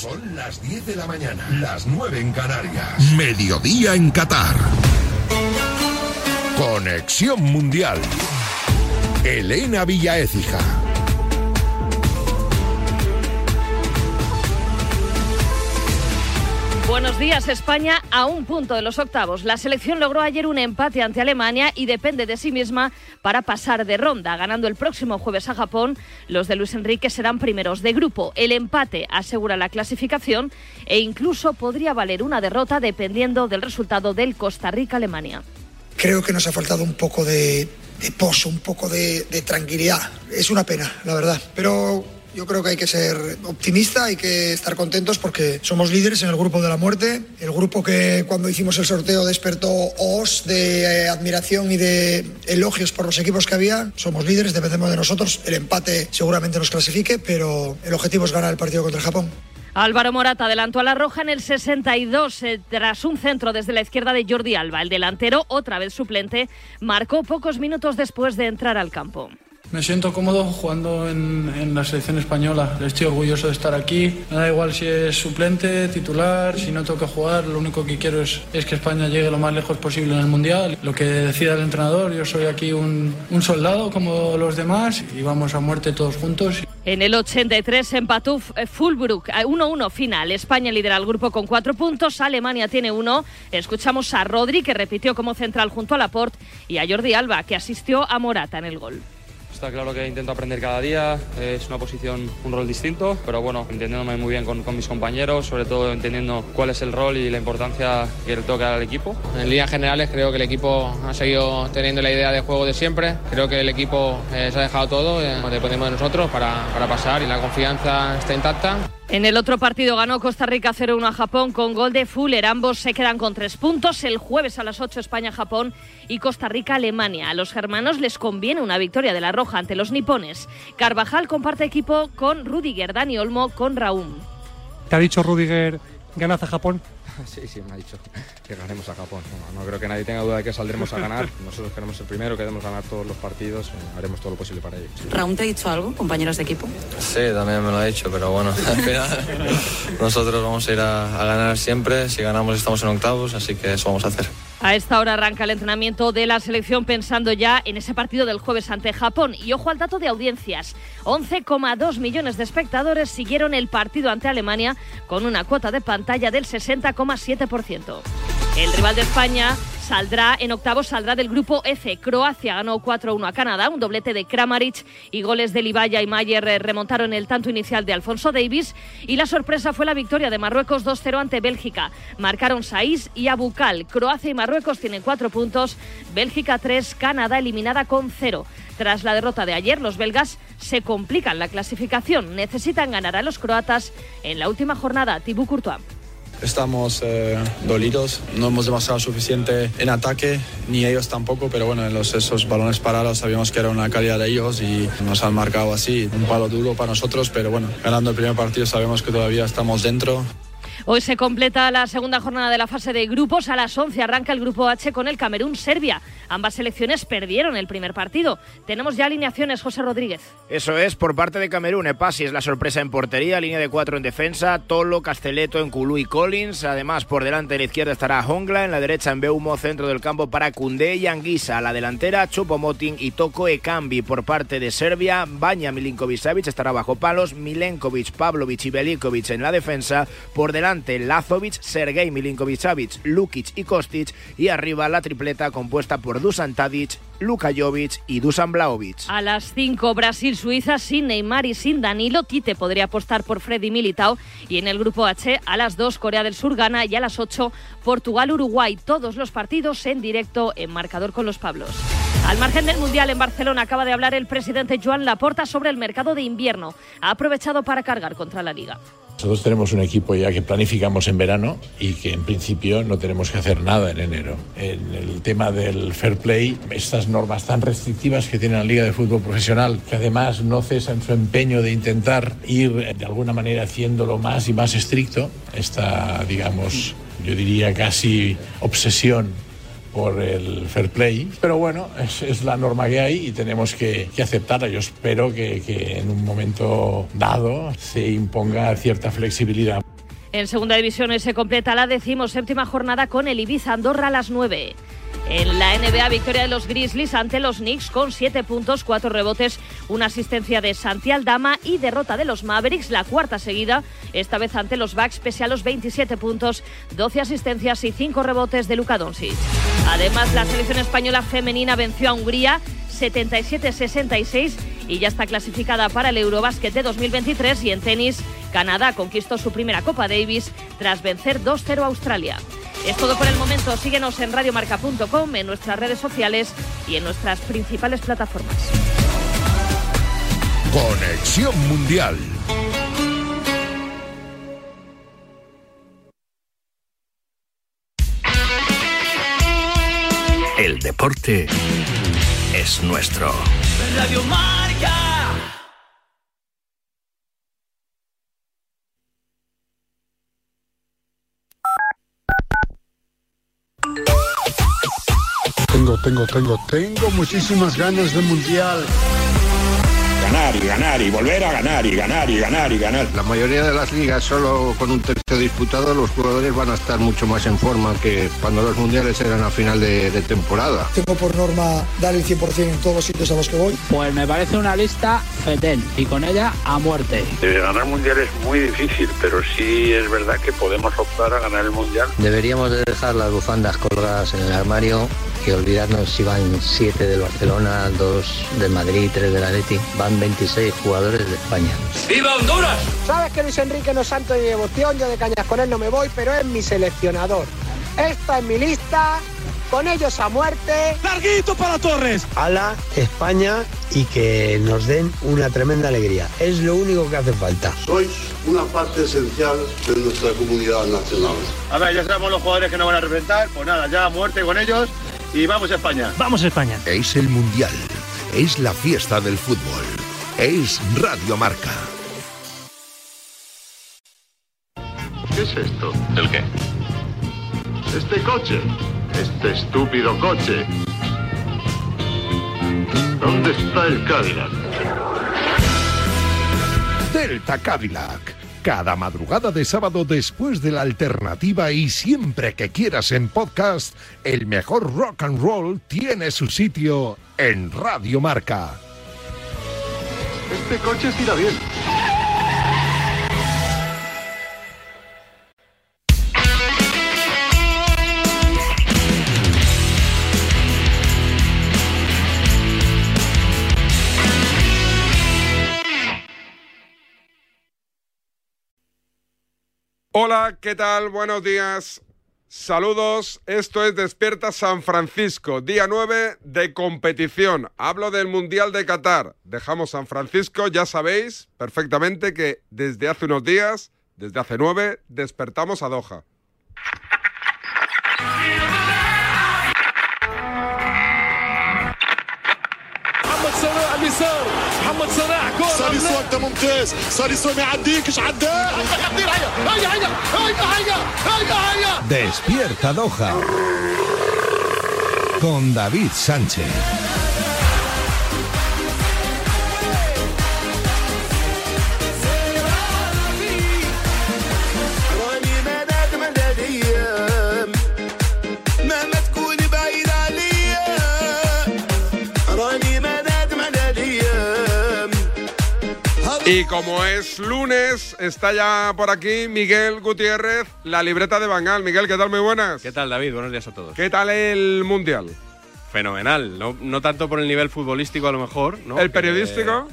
Son las 10 de la mañana, las 9 en Canarias. Mediodía en Qatar. Conexión Mundial. Elena Villaécija. Buenos días, España a un punto de los octavos. La selección logró ayer un empate ante Alemania y depende de sí misma para pasar de ronda. Ganando el próximo jueves a Japón, los de Luis Enrique serán primeros de grupo. El empate asegura la clasificación e incluso podría valer una derrota dependiendo del resultado del Costa Rica-Alemania. Creo que nos ha faltado un poco de, pozo, un poco de, de tranquilidad. Es una pena, la verdad. Pero yo creo que hay que ser optimista, hay que estar contentos porque somos líderes en el grupo de la muerte, el grupo que cuando hicimos el sorteo despertó os de eh, admiración y de elogios por los equipos que había. Somos líderes, dependemos de nosotros. El empate seguramente nos clasifique, pero el objetivo es ganar el partido contra Japón. Álvaro Morata adelantó a la Roja en el 62 eh, tras un centro desde la izquierda de Jordi Alba. El delantero, otra vez suplente, marcó pocos minutos después de entrar al campo. Me siento cómodo jugando en, en, la selección española. Estoy orgulloso de estar aquí. Me da igual si es suplente, titular, si no que jugar. Lo único que quiero es, es, que España llegue lo más lejos posible en el Mundial. Lo que decida el entrenador, yo soy aquí un, un soldado como los demás y vamos a muerte todos juntos. En el 83 empató Fulbrook 1-1 final. España lidera el grupo con cuatro puntos, Alemania tiene uno. Escuchamos a Rodri que repitió como central junto a Laporte y a Jordi Alba que asistió a Morata en el gol. Está claro que intento aprender cada día, es una posición, un rol distinto, pero bueno, entendiéndome muy bien con, con, mis compañeros, sobre todo entendiendo cuál es el rol y la importancia que le toca al equipo. En líneas generales creo que el equipo ha seguido teniendo la idea de juego de siempre, creo que el equipo eh, se ha dejado todo, eh, dependemos de nosotros para, para pasar y la confianza está intacta. En el otro partido ganó Costa Rica 0-1 a Japón con gol de Fuller. Ambos se quedan con tres puntos. El jueves a las 8 España-Japón y Costa Rica-Alemania. A los germanos les conviene una victoria de la Roja ante los nipones. Carvajal comparte equipo con Rudiger, Dani Olmo con Raúl. ¿Te ha dicho Rudiger ganas a Japón? Sí, sí, me ha dicho que ganaremos a Japón. No, no, creo que nadie tenga duda de que saldremos a ganar. Nosotros queremos el primero, queremos ganar todos los partidos, eh, haremos todo lo posible para ello. ¿Raúl te ha dicho algo, compañeros de equipo? Sí, también me lo ha dicho, pero bueno, al final nosotros vamos a ir a, a ganar siempre. Si ganamos estamos en octavos, así que eso vamos a hacer. A esta hora arranca el entrenamiento de la selección pensando ya en ese partido del jueves ante Japón. Y ojo al dato de audiencias. 11,2 millones de espectadores siguieron el partido ante Alemania con una cuota de pantalla del 60,7%. El rival de España saldrá en octavos, saldrá del grupo F. Croacia ganó 4-1 a Canadá, un doblete de Kramaric y goles de Libaya y Mayer remontaron el tanto inicial de Alfonso Davis y la sorpresa fue la victoria de Marruecos 2-0 ante Bélgica. Marcaron Saiz y Abukal. Croacia y Marruecos tienen cuatro puntos, Bélgica 3, Canadá eliminada con cero. Tras la derrota de ayer, los belgas se complican la clasificación. Necesitan ganar a los croatas en la última jornada. Thibaut Courtois. Estamos eh, dolidos, no hemos demostrado suficiente en ataque, ni ellos tampoco, pero bueno, en esos balones parados sabíamos que era una calidad de ellos y nos han marcado así, un palo duro para nosotros, pero bueno, ganando el primer partido sabemos que todavía estamos dentro. Hoy se completa la segunda jornada de la fase de grupos. A las 11 arranca el grupo H con el Camerún-Serbia. Ambas selecciones perdieron el primer partido. Tenemos ya alineaciones, José Rodríguez. Eso es, por parte de Camerún, Epasi es la sorpresa en portería, línea de cuatro en defensa, Tolo, Casteleto en Kulú y Collins. Además, por delante de la izquierda estará Hongla, en la derecha en Beumo, centro del campo para Kunde y Anguisa. La delantera, Chupomotin y Toko Ekambi. Por parte de Serbia, Baña Milinkovic-Savic estará bajo palos, Milenkovic, Pavlovic y Belikovic en la defensa. Por delante Lazovic, Sergei Milinkovic-Savic, Lukic y Kostic y arriba la tripleta compuesta por Dusan Tadic, Luka Jovic y Dusan Blaovic. A las 5 Brasil-Suiza sin Neymar y sin Danilo, Tite podría apostar por Freddy Militao y en el grupo H a las 2 Corea del Sur gana y a las 8 Portugal-Uruguay. Todos los partidos en directo en marcador con los Pablos. Al margen del Mundial en Barcelona acaba de hablar el presidente Joan Laporta sobre el mercado de invierno. Ha aprovechado para cargar contra la liga. Nosotros tenemos un equipo ya que planificamos en verano y que en principio no tenemos que hacer nada en enero. En el tema del fair play, estas normas tan restrictivas que tiene la Liga de Fútbol Profesional, que además no cesa en su empeño de intentar ir de alguna manera haciéndolo más y más estricto, esta, digamos, yo diría casi obsesión por el fair play. Pero bueno, es, es, la norma que hay y tenemos que, que aceptarla. Yo espero que, que en un momento dado se imponga cierta flexibilidad. En segunda división se completa la decimoséptima jornada con el Ibiza Andorra a las 9. En la NBA, victoria de los Grizzlies ante los Knicks con 7 puntos, 4 rebotes, una asistencia de Santial Dama y derrota de los Mavericks, la cuarta seguida, esta vez ante los Bucks, pese a los 27 puntos, 12 asistencias y 5 rebotes de Luka Doncic. Además, la selección española femenina venció a Hungría 77-66 y ya está clasificada para el Eurobásquet de 2023 y en tenis, Canadá conquistó su primera Copa Davis tras vencer 2-0 a Australia. Es todo por el momento. Síguenos en radiomarca.com, en nuestras redes sociales y en nuestras principales plataformas. Conexión Mundial. El deporte es nuestro. Radio Marca. Tengo, tengo, tengo, tengo muchísimas ganas de mundial. Ganar y ganar y volver a ganar y ganar y ganar y ganar. La mayoría de las ligas solo con un tercio disputado los jugadores van a estar mucho más en forma que cuando los mundiales eran a final de, de temporada. Tengo por norma dar el 100% en todos los sitios a los que voy. Pues me parece una lista fetén y con ella a muerte. De ganar mundial es muy difícil, pero sí es verdad que podemos optar a ganar el mundial. Deberíamos de dejar las bufandas colgadas en el armario y olvidarnos si van 7 del Barcelona, 2 del Madrid, 3 del Atleti. Van 26 jugadores de España. ¡Viva Honduras! Sabes que Luis Enrique no es santo de devoción, yo de cañas con él no me voy, pero es mi seleccionador. Esta es mi lista, con ellos a muerte. ¡Larguito para Torres! Ala, España y que nos den una tremenda alegría. Es lo único que hace falta. Sois una parte esencial de nuestra comunidad nacional. A ver, ya sabemos los jugadores que nos van a representar, pues nada, ya a muerte con ellos y vamos a España. Vamos a España. Es el Mundial. Es la fiesta del fútbol. Es Radio Marca. ¿Qué es esto? ¿El qué? Este coche. Este estúpido coche. ¿Dónde está el Cadillac? Delta Cadillac. Cada madrugada de sábado después de la alternativa y siempre que quieras en podcast, el mejor rock and roll tiene su sitio en Radio Marca. Este coche tira bien. Hola, ¿qué tal? Buenos días. Saludos, esto es Despierta San Francisco, día 9 de competición. Hablo del Mundial de Qatar. Dejamos San Francisco, ya sabéis perfectamente que desde hace unos días, desde hace nueve, despertamos a Doha. محمد صلاح كورة ساليسو انت ممتاز ساليسو ما يعديكش عداه هيا هيا هيا هيا هيا هيا هيا Despierta Doha. Con David Sánchez. Y como es lunes, está ya por aquí Miguel Gutiérrez, la libreta de Bangal. Miguel, ¿qué tal? Muy buenas. ¿Qué tal, David? Buenos días a todos. ¿Qué tal el Mundial? Fenomenal. No, no tanto por el nivel futbolístico, a lo mejor. ¿no? ¿El periodístico?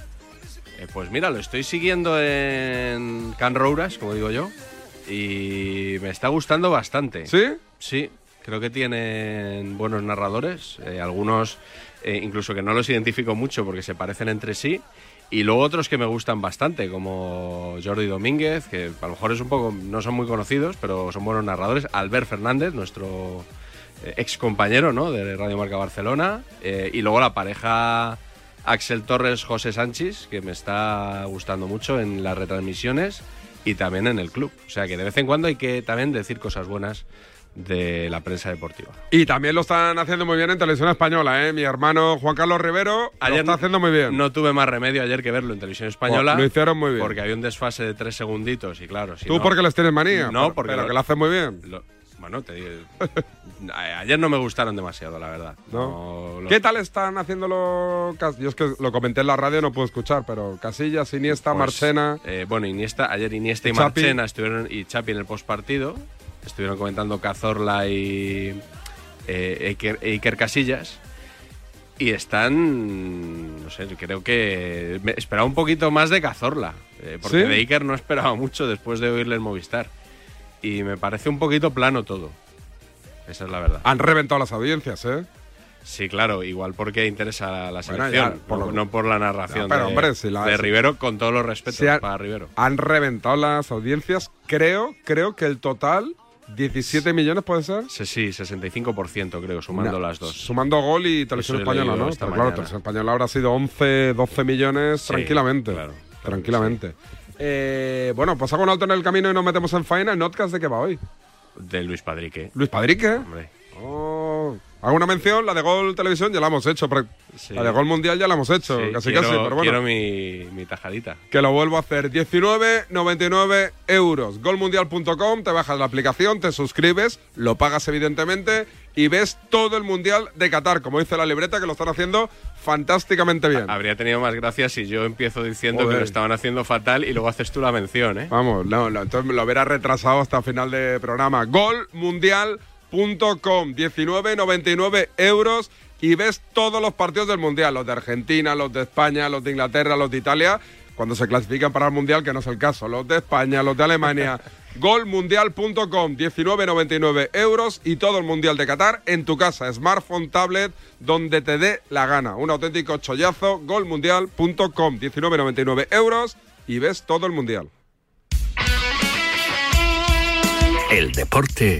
eh, pues mira, lo estoy siguiendo en Can Rouras, como digo yo. Y me está gustando bastante. ¿Sí? Sí. Creo que tienen buenos narradores. eh, algunos, eh, incluso que no los identifico mucho porque se parecen entre sí. Y luego otros que me gustan bastante, como Jordi Domínguez, que a lo mejor es un poco, no son muy conocidos, pero son buenos narradores. Albert Fernández, nuestro eh, ex compañero ¿no? de Radio Marca Barcelona. eh, y luego la pareja Axel Torres, José Sánchez, que me está gustando mucho en las retransmisiones y también en el club. O sea que de vez en cuando hay que también decir cosas buenas de la prensa deportiva. Y también lo están haciendo muy bien en televisión española, ¿eh? Mi hermano Juan Carlos Rivero lo está haciendo muy bien. No tuve más remedio ayer que verlo en televisión española. Lo hicieron muy bien. Porque había un desfase de tres segunditos y claro. Si ¿Tú no- porque les tienes manía? No, pero, porque pero lo- que lo hacen muy bien. lo- bueno, te digo. ayer no me gustaron demasiado, la verdad. No, lo- ¿Qué tal están haciéndolo? Yo es que lo comenté en la radio, no puedo escuchar, pero Casillas, Iniesta, Pues, Marchena. eh, bueno, Iniesta, ayer Iniesta y Xapi. Marchena estuvieron y Chapi en el postpartido. Estuvieron comentando Cazorla y eh, Iker, Iker Casillas. Y están, no sé, creo que me esperaba un poquito más de Cazorla. eh, porque ¿Sí? de Iker no esperaba mucho después de oírle en Movistar. Y me parece un poquito plano todo. Esa es la verdad. Han reventado las audiencias, ¿eh? Sí, claro, igual porque interesa la, Bueno, selección, ya, por no, lo- no por la narración pero, de, hombre, si la- de Rivero, con todos los respetos han- para Rivero. Han reventado las audiencias. Creo, creo que el total, 17 millones puede ser. Sí, sí, 65% creo, sumando las dos. Sumando gol y televisión española, ¿no? Pero claro, televisión española habrá sido 11, 12 millones Sí, tranquilamente. claro, tranquilamente. Eh, bueno, pues hago un alto en el camino y nos metemos en faena. ¿El notcast de qué va hoy? De Luis Padrique. Luis Padrique. Hombre. Oh, hago una mención, la de Gol Televisión ya la hemos hecho. Sí. La de Gol Mundial ya la hemos hecho, Sí, casi quiero, casi, pero bueno. quiero mi, mi tajadita. Que lo vuelvo a hacer. 19,99 euros. Golmundial.com, te bajas la aplicación, te suscribes, lo pagas evidentemente y ves todo el Mundial de Qatar, como dice la libreta, que lo están haciendo fantásticamente bien. Habría tenido más gracia si yo empiezo diciendo Joder. que lo estaban haciendo fatal y luego haces tú la mención, ¿eh? Vamos, no, no, entonces me lo hubiera retrasado hasta final de programa. Golmundial.com, 19,99 euros y ves todos los partidos del Mundial, los de Argentina, los de España, los de Inglaterra, los de Italia, cuando se clasifican para el Mundial, que no es el caso, los de España, los de Alemania. Golmundial.com, 19,99 euros y todo el Mundial de Qatar en tu casa, smartphone, tablet, donde te dé la gana. Un auténtico chollazo, golmundial.com, 19,99 euros y ves todo el Mundial. El deporte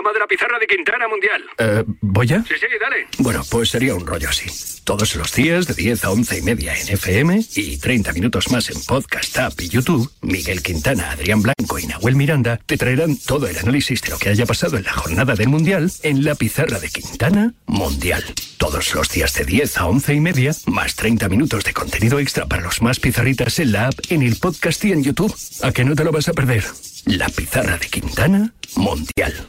De la pizarra de Quintana Mundial. Eh, ¿Voy ya? Sí, sí, dale. Bueno, pues sería un rollo así. Todos los días de 10 a 11 y media en FM y 30 minutos más en Podcast App y YouTube, Miguel Quintana, Adrián Blanco y Nahuel Miranda te traerán todo el análisis de lo que haya pasado en la jornada del Mundial en la pizarra de Quintana Mundial. Todos los días de 10 a 11 y media, más 30 minutos de contenido extra para los más pizarritas en la app, en el podcast y en YouTube. ¿A que no te lo vas a perder? La pizarra de Quintana Mundial.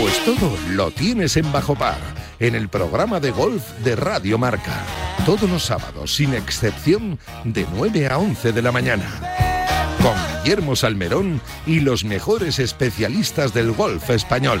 Pues todo lo tienes en Bajo Par, en el programa de golf de Radio Marca. Todos los sábados, sin excepción, de 9 a 11 de la mañana con Guillermo Salmerón y los mejores especialistas del golf español.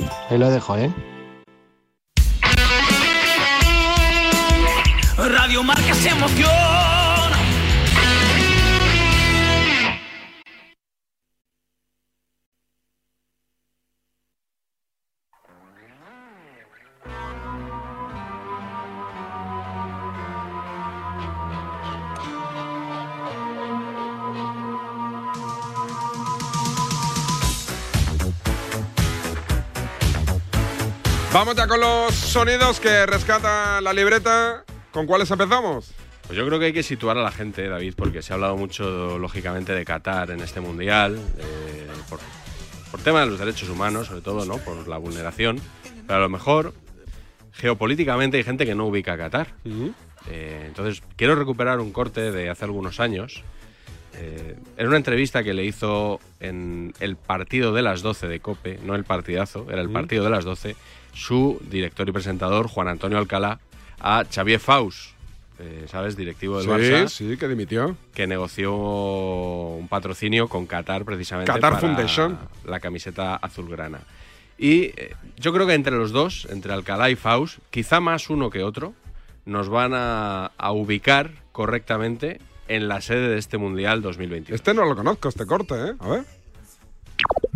ahí lo dejo, ¿eh? Radio Marca se emociona. Vamos ya con los sonidos que rescata la libreta. ¿Con cuáles empezamos? Pues yo creo que hay que situar a la gente, David, porque se ha hablado mucho, lógicamente, de Qatar en este mundial, eh, por, por tema de los derechos humanos, sobre todo, ¿no? Por la vulneración. Pero a lo mejor geopolíticamente hay gente que no ubica a Qatar. Eh, entonces, quiero recuperar un corte de hace algunos años. Eh, en una entrevista que le hizo en el partido de las 12 de Cope, no el partidazo, era el partido de las 12, su director y presentador, Juan Antonio Alcalá, a Xavier Faus, eh, ¿sabes? Directivo del Sí, Barça, sí, que dimitió. que negoció un patrocinio con Qatar precisamente Qatar para Foundation. la camiseta azulgrana. Y eh, yo creo que entre los dos, entre Alcalá y Faust, quizá más uno que otro, nos van a, a ubicar correctamente en la sede de este Mundial 2021. Este no lo conozco, este corte, ¿eh? A ver.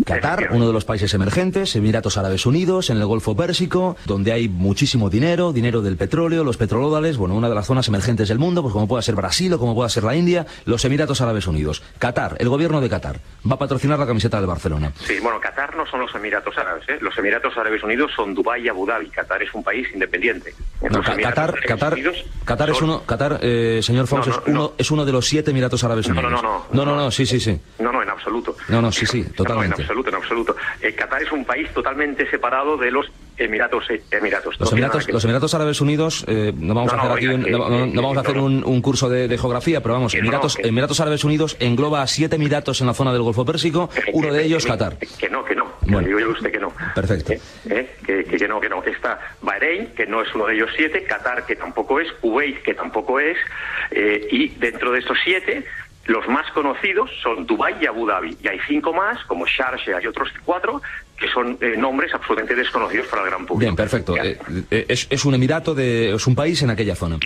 Qatar, uno de los países emergentes, Emiratos Árabes Unidos, en el Golfo Pérsico, donde hay muchísimo dinero, dinero del petróleo, los petrodólares, bueno, una de las zonas emergentes del mundo, pues como pueda ser Brasil o como pueda ser la India, los Emiratos Árabes Unidos. Qatar, el gobierno de Qatar, va a patrocinar la camiseta del Barcelona. Sí, bueno, Qatar no son los Emiratos Árabes. ¿eh? Los Emiratos Árabes Unidos son Dubái y Abu Dhabi. Qatar es un país independiente. No, Qatar, Qatar, Qatar es uno, Qatar, eh, señor No, es, no, uno, es uno de los siete Emiratos Árabes No, Unidos. no, no, no, no, no, sí, sí, sí. No, no, en absoluto. No, no, sí, sí, No, en absoluto, en absoluto. Eh, Qatar es un país totalmente separado de los Emiratos. eh, Emiratos. Los Emiratos, los Emiratos Árabes Unidos, eh, no vamos No, a hacer no, aquí, oiga, un, no, no- no vamos a hacer un, un curso de, de geografía, pero vamos, Emiratos, Emiratos Árabes Unidos engloba a siete Emiratos en la zona del Golfo Pérsico, uno de ellos Qatar. Que no, que no. Bueno. digo yo a usted que no. Perfecto. ¿eh? Que, que- que no, que no. Está Bahrein, que no es uno de ellos siete, Qatar, que tampoco es, Kuwait, que tampoco es, eh, y dentro de estos siete, los más conocidos son Dubái y Abu Dhabi. Y hay cinco más, como Sharjah y otros cuatro, que son eh, nombres absolutamente desconocidos para el gran público. Bien, perfecto. Eh, eh, es, es un Emirato, de, es un país en aquella zona.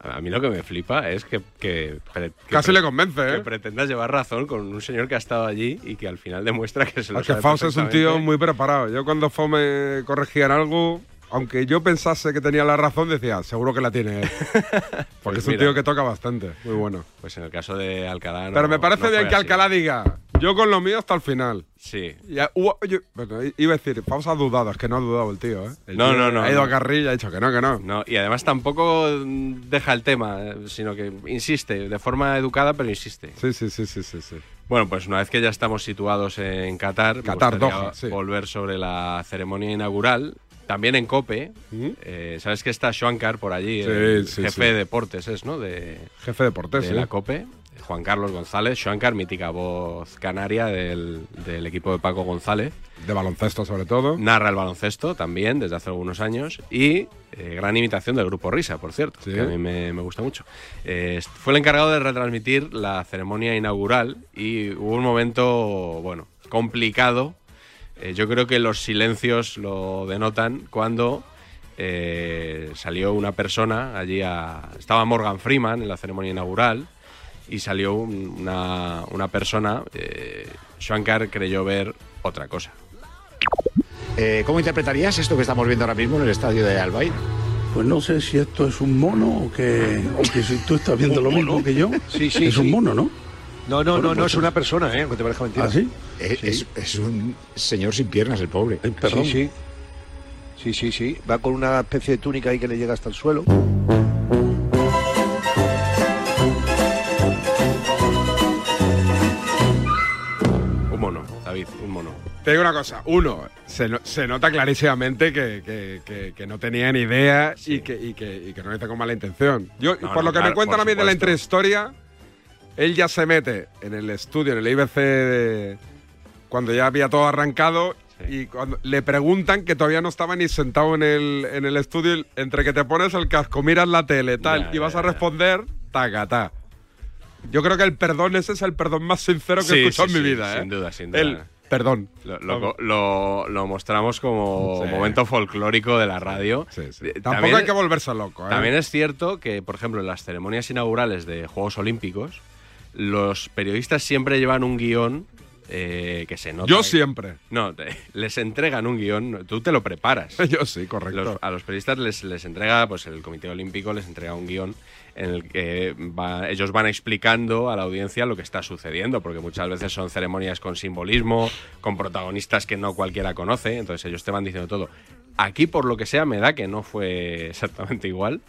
A mí lo que me flipa es que, que, que Casi pre- le convence, que ¿eh? pretendas llevar razón con un señor que ha estado allí y que al final demuestra que se lo Es que sabe Faust es un tío muy preparado. Yo cuando Faust me corregía en algo, aunque yo pensase que tenía la razón, decía, seguro que la tiene él. Porque Pues es un mira. tío que toca bastante. Muy bueno. Pues en el caso de Alcalá. no- Pero me parece no bien que así. Alcalá diga, yo con lo mío hasta el final. Sí. Hubo- yo- bueno, iba a decir, dudado, es que no ha dudado el tío, ¿eh? El No, tío no, no, Ha ido no. a carrilla y ha dicho que no, que no. No, y además tampoco mm, deja el tema, eh, sino que insiste, de forma educada, pero insiste. Sí, sí, sí, sí, sí. sí. Bueno, pues una vez que ya estamos situados en Qatar, Qatar, Doha, sí. volver sobre la ceremonia inaugural. También en COPE, eh, ¿sabes que está Shankar por allí? Sí, el sí, jefe sí. de deportes es, ¿no? De, Jefe de deportes, de la COPE, Juan Carlos González. Shankar, mítica voz canaria del, del equipo de Paco González. De baloncesto, sobre todo. Narra el baloncesto también desde hace algunos años y eh, gran imitación del grupo Risa, por cierto, Sí. que a mí me, me gusta mucho. Eh, fue el encargado de retransmitir la ceremonia inaugural y hubo un momento, bueno, complicado. Eh, yo creo que los silencios lo denotan cuando eh, salió una persona allí a... Estaba Morgan Freeman en la ceremonia inaugural y salió un- una, una persona, eh, Shankar creyó ver otra cosa. Eh, ¿Cómo interpretarías esto que estamos viendo ahora mismo en el estadio de Albaid? Pues no sé si esto es un mono o que, o que si tú estás viendo lo mismo que yo. Sí, sí, Es un mono, ¿no? No, no, no, no pues es una persona, ¿eh? Aunque te parezca mentira. ¿Ah, sí? Es, es- es un señor sin piernas, el pobre. Sí, sí. Sí, sí, sí. Va con una especie de túnica ahí que le llega hasta el suelo. Un mono, David, un mono. Te digo una cosa, uno, se, no- se nota clarísimamente que, que- que- que no tenía ni idea y, que, y, que, y que no lo hizo con mala intención. Yo, No, por no, lo que claro, me cuentan a mí de la intrahistoria, él ya se mete en el estudio, en el IBC, de- cuando ya había todo arrancado. Y cuando le preguntan que todavía no estaba ni sentado en el, en el estudio, entre que te pones el casco, miras la tele, tal, y vas a responder, tacatá. Yo creo que el perdón ese es el perdón más sincero que Sí, he escuchado sí, en mi sí, vida, ¿eh? sin duda, sin duda. El perdón. Lo, lo- lo- lo mostramos como momento folclórico de la radio. Eh, Tampoco también- hay que volverse loco, ¿eh? También es cierto que, por ejemplo, en las ceremonias inaugurales de Juegos Olímpicos, los periodistas siempre llevan un guion eh, que se nota. Yo siempre. No, te- les entregan un guion, tú te lo preparas. Yo sí, correcto. Los- a los periodistas les, les entrega, pues el Comité Olímpico les entrega un guion en el que va- ellos van explicando a la audiencia lo que está sucediendo, porque muchas veces son ceremonias con simbolismo, con protagonistas que no cualquiera conoce, entonces ellos te van diciendo todo. Aquí, por lo que sea, me da que no fue exactamente igual.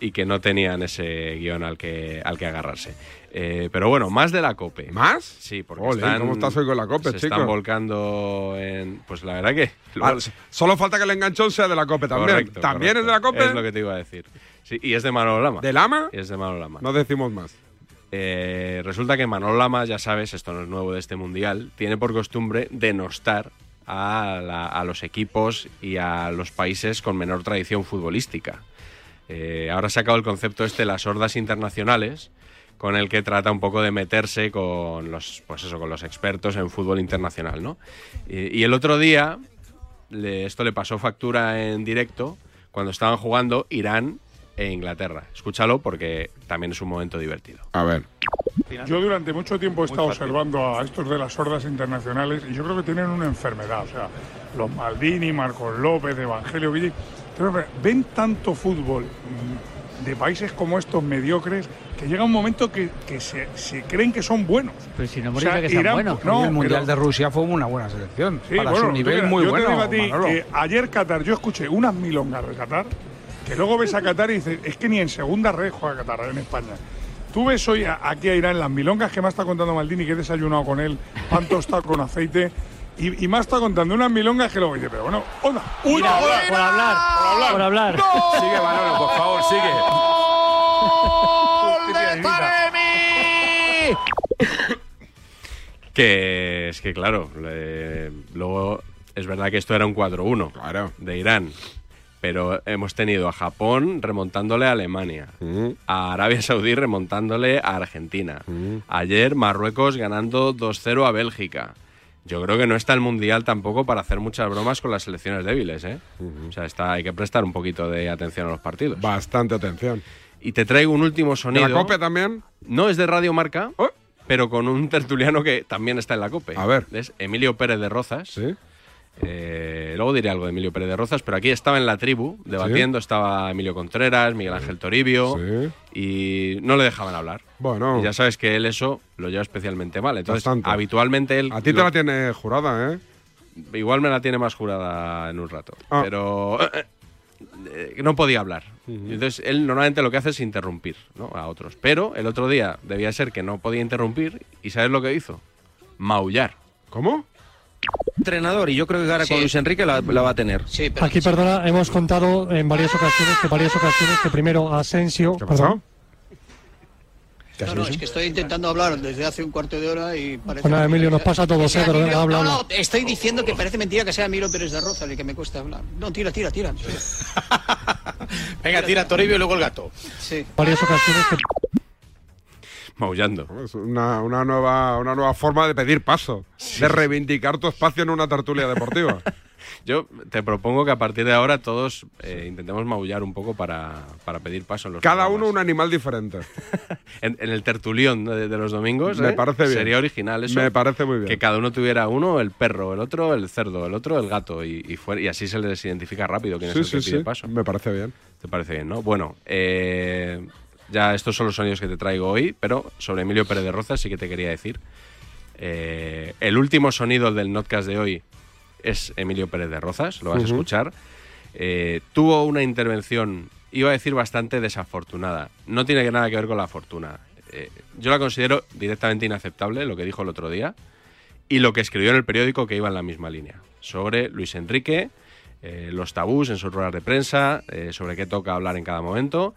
Y que no tenían ese guion al que, al que agarrarse. Eh, pero bueno, más de la COPE. ¿Más? Sí, porque están, ¿cómo estás hoy con la COPE, se chico? están volcando en... Pues la verdad que... Ah, solo falta que el enganchón sea de la COPE también. Correcto, ¿También correcto. es de la COPE? Es lo que te iba a decir. Sí, y es de Manolo Lama. ¿De Lama? Y es de Manolo Lama. No decimos más. Eh, resulta que Manolo Lama, ya sabes, esto no es nuevo de este mundial, tiene por costumbre denostar a, la- a los equipos y a los países con menor tradición futbolística. Eh, ahora ha sacado el concepto este, las hordas internacionales, con el que trata un poco de meterse con los, pues eso, con los expertos en fútbol internacional, ¿no? Y, y el otro día, le- esto le pasó factura en directo cuando estaban jugando Irán e Inglaterra. Escúchalo porque también es un momento divertido. A ver. Yo durante mucho tiempo he estado observando a estos de las hordas internacionales y yo creo que tienen una enfermedad. O sea, los Maldini, Marcos López, Evangelio Villi, ven tanto fútbol de países como estos mediocres que llega un momento que, que se, se creen que son buenos. Pero si no me O sea, que sean Irán, buenos. no, el Mundial pero- de Rusia fue una buena selección. Sí, para bueno, su nivel mira, muy yo bueno. Te digo a ti Manolo. que ayer Qatar, yo escuché unas milongas de Qatar, que luego ves a Qatar y dices, es que ni en segunda red juega Qatar en España. Tú ves hoy a- aquí a Irán las milongas que me está contando Maldini, que he desayunado con él, pan tostado con aceite, y, y me está contando unas milongas que luego dice, pero bueno, onda, una Mira, hora por hablar, por hablar. por hablar. Sigue, Manolo, por favor, sigue. Que es que, claro, le- luego es verdad que esto era un 4-1 de Irán. Pero hemos tenido a Japón remontándole a Alemania, a Arabia Saudí remontándole a Argentina. Ayer Marruecos ganando 2-0 a Bélgica. Yo creo que no está el Mundial tampoco para hacer muchas bromas con las selecciones débiles, ¿eh? O sea, está, hay que prestar un poquito de atención a los partidos. Bastante atención. Y te traigo un último ¿De sonido. la COPE también? No, es de Radio Marca, pero con un tertuliano que también está en la COPE. A ver. Es Emilio Pérez de Rozas. Eh, luego diré algo de Emilio Pérez de Rozas, pero aquí estaba en la tribu debatiendo, estaba Emilio Contreras, Miguel Ángel Toribio, y no le dejaban hablar. Bueno. Y ya sabes que él eso lo lleva especialmente mal. Entonces, Bastante. habitualmente él... A ti te lo- la tiene jurada, ¿eh? Igual me la tiene más jurada en un rato. Ah. Pero eh, no podía hablar. Entonces él normalmente lo que hace es interrumpir ¿no? a otros. Pero el otro día debía ser que no podía interrumpir y ¿sabes lo que hizo? Maullar. ¿Cómo? Entrenador, y yo creo que ahora con Luis Enrique la, la va a tener. Aquí, perdona, hemos contado en varias ocasiones que varias ocasiones que primero Asensio. perdón, No, no, es que estoy intentando hablar desde hace un cuarto de hora y parece. Bueno, Emilio, nos pasa a todos, eh, pero venga, habla, no, habla. no, estoy diciendo que parece mentira que sea Emilio Pérez de Roza el que me cuesta hablar. No, tira, tira, tira. Venga, tira Toribio y luego el gato. Sí. varias ocasiones que Maullando. Es una, una nueva, una nueva forma de pedir paso, de reivindicar tu espacio en una tertulia deportiva. Yo te propongo que a partir de ahora todos eh, intentemos maullar un poco para, para pedir paso en los Cada programas. uno un animal diferente. En, en el tertulión de, de los domingos. Me ¿eh? parece bien. Sería original eso. Me parece muy bien. Que cada uno tuviera uno, el perro, el otro, el cerdo, el otro, el gato. Y, y, fuera- y así se les identifica rápido quién Sí, es el que pide sí. paso. Me parece bien. ¿Te parece bien, no? Bueno, eh, ya estos son los sonidos que te traigo hoy, pero sobre Emilio Pérez de Rozas sí que te quería decir. Eh, el último sonido del notcast de hoy es Emilio Pérez de Rozas, lo vas a escuchar. Eh, tuvo una intervención, iba a decir bastante desafortunada. No tiene nada que ver con la fortuna. Eh, yo la considero directamente inaceptable, lo que dijo el otro día, y lo que escribió en el periódico que iba en la misma línea, sobre Luis Enrique, los tabús en sus ruedas de prensa, sobre qué toca hablar en cada momento,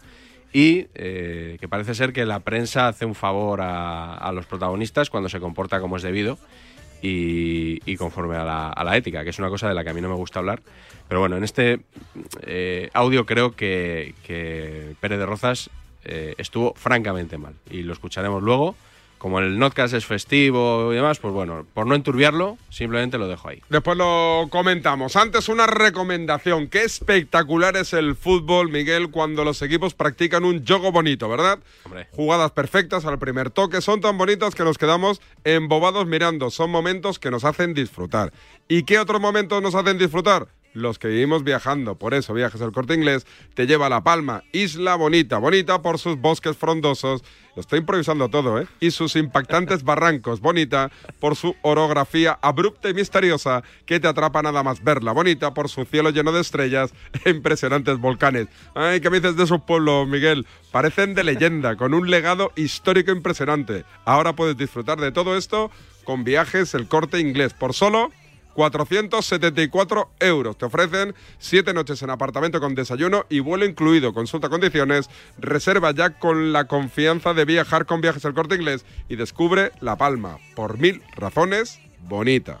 y eh, que parece ser que la prensa hace un favor a, los protagonistas cuando se comporta como es debido y, y conforme a la, a la ética, que es una cosa de la que a mí no me gusta hablar. Pero bueno, en este eh, audio creo que, que Pérez de Rozas eh, estuvo francamente mal y lo escucharemos luego. Como el notcast es festivo y demás, pues bueno, por no enturbiarlo, simplemente lo dejo ahí. Después lo comentamos. Antes una recomendación. Qué espectacular es el fútbol, Miguel, cuando los equipos practican un juego bonito, ¿verdad? Hombre. Jugadas perfectas al primer toque. Son tan bonitas que nos quedamos embobados mirando. Son momentos que nos hacen disfrutar. ¿Y qué otros momentos nos hacen disfrutar? Los que vivimos viajando. Por eso Viajes al Corte Inglés te lleva a La Palma, isla bonita, bonita por sus bosques frondosos. Lo estoy improvisando todo, ¿eh? Y sus impactantes barrancos, bonita por su orografía abrupta y misteriosa que te atrapa nada más verla, bonita por su cielo lleno de estrellas e impresionantes volcanes. Ay, ¿qué me dices de esos pueblos, Miguel? Parecen de leyenda, con un legado histórico impresionante. Ahora puedes disfrutar de todo esto con Viajes El Corte Inglés por solo 474 euros. Te ofrecen 7 noches en apartamento con desayuno y vuelo incluido. Consulta condiciones. Reserva ya con la confianza de viajar con viajes al corte inglés y descubre La Palma. Por mil razones, bonita.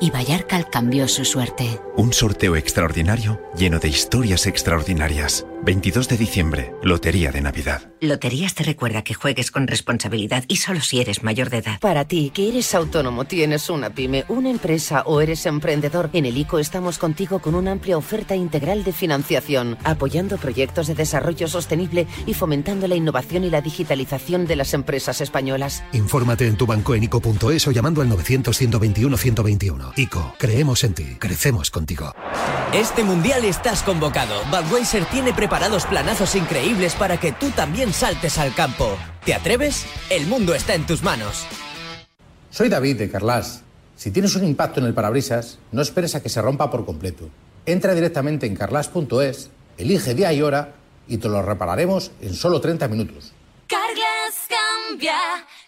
y Vallarcal cambió su suerte. Un sorteo extraordinario lleno de historias extraordinarias. 22 de diciembre, Lotería de Navidad. Loterías te recuerda que juegues con responsabilidad y solo si eres mayor de edad. Para ti, que eres autónomo, tienes una pyme, una empresa o eres emprendedor, en el ICO estamos contigo con una amplia oferta integral de financiación, apoyando proyectos de desarrollo sostenible y fomentando la innovación y la digitalización de las empresas españolas. Infórmate en tu banco en ICO.es o llamando al 900-121-121. ICO, creemos en ti, crecemos contigo. Este mundial estás convocado. Budweiser tiene preparados planazos increíbles para que tú también saltes al campo. ¿Te atreves? El mundo está en tus manos. Soy David de Carlas. Si tienes un impacto en el parabrisas, no esperes a que se rompa por completo. Entra directamente en carlas.es, elige día y hora y te lo repararemos en solo 30 minutos. Carglass cambia,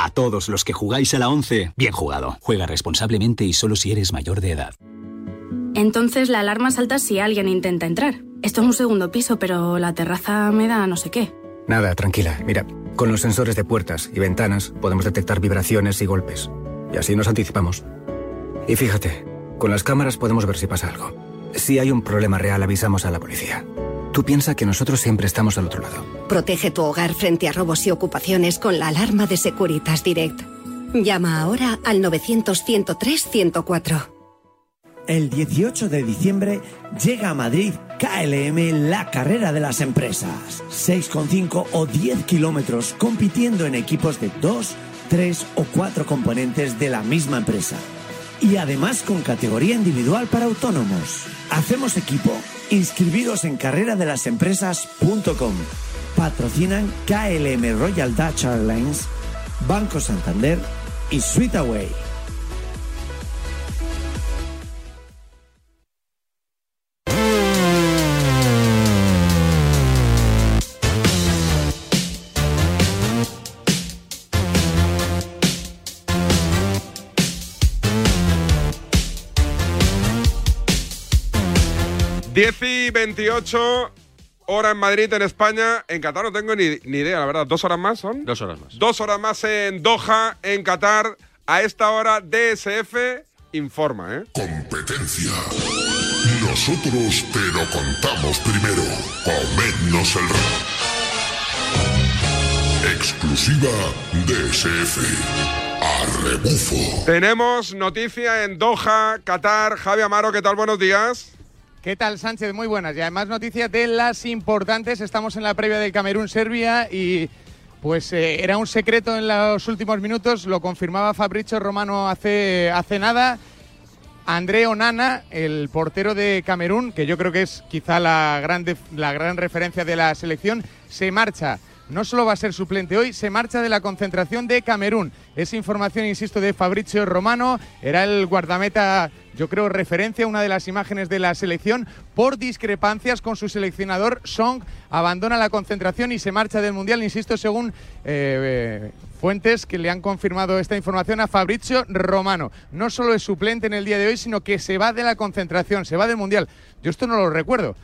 A todos los que jugáis a la 11, bien jugado. Juega responsablemente y solo si eres mayor de edad. Entonces la alarma salta si alguien intenta entrar. Esto es un segundo piso, pero la terraza me da no sé qué. Nada, tranquila. Mira, con los sensores de puertas y ventanas podemos detectar vibraciones y golpes. Y así nos anticipamos. Y fíjate, con las cámaras podemos ver si pasa algo. Si hay un problema real, avisamos a la policía. Tú piensa que nosotros siempre estamos al otro lado. Protege tu hogar frente a robos y ocupaciones con la alarma de Securitas Direct. Llama ahora al 900-103-104. El 18 de diciembre llega a Madrid KLM, la carrera de las empresas. 6,5 o 10 kilómetros compitiendo en equipos de 2, 3 o 4 componentes de la misma empresa. Y además con categoría individual para autónomos. Hacemos equipo. Inscribiros en carreradelasempresas.com. Patrocinan KLM Royal Dutch Airlines, Banco Santander y Sweetaway. Diez y 28, hora en Madrid, en España. En Qatar no tengo ni, ni idea, la verdad. ¿Dos horas más son? Dos horas más. Dos horas más en Doha, en Qatar. A esta hora, DSF informa, ¿eh? Competencia. Nosotros te lo contamos primero. Comednos el rap. Exclusiva DSF. A rebufo. Tenemos noticia en Doha, Qatar. Javi Amaro, ¿qué tal? Buenos días. ¿Qué tal, Sánchez? Muy buenas. Y además noticias de las importantes. Estamos en la previa del Camerún-Serbia y pues eh, era un secreto en los últimos minutos. Lo confirmaba Fabricio Romano hace, hace nada. André Onana, el portero de Camerún, que yo creo que es quizá la gran, def- la gran referencia de la selección, se marcha no solo va a ser suplente hoy, se marcha de la concentración de Camerún. Es información, insisto, de Fabricio Romano, era el guardameta yo creo, referencia una de las imágenes de la selección por discrepancias con su seleccionador. Song abandona la concentración y se marcha del Mundial, insisto, según eh, eh, fuentes que le han confirmado esta información a Fabrizio Romano. No solo es suplente en el día de hoy, sino que se va de la concentración, se va del Mundial. Yo esto no lo recuerdo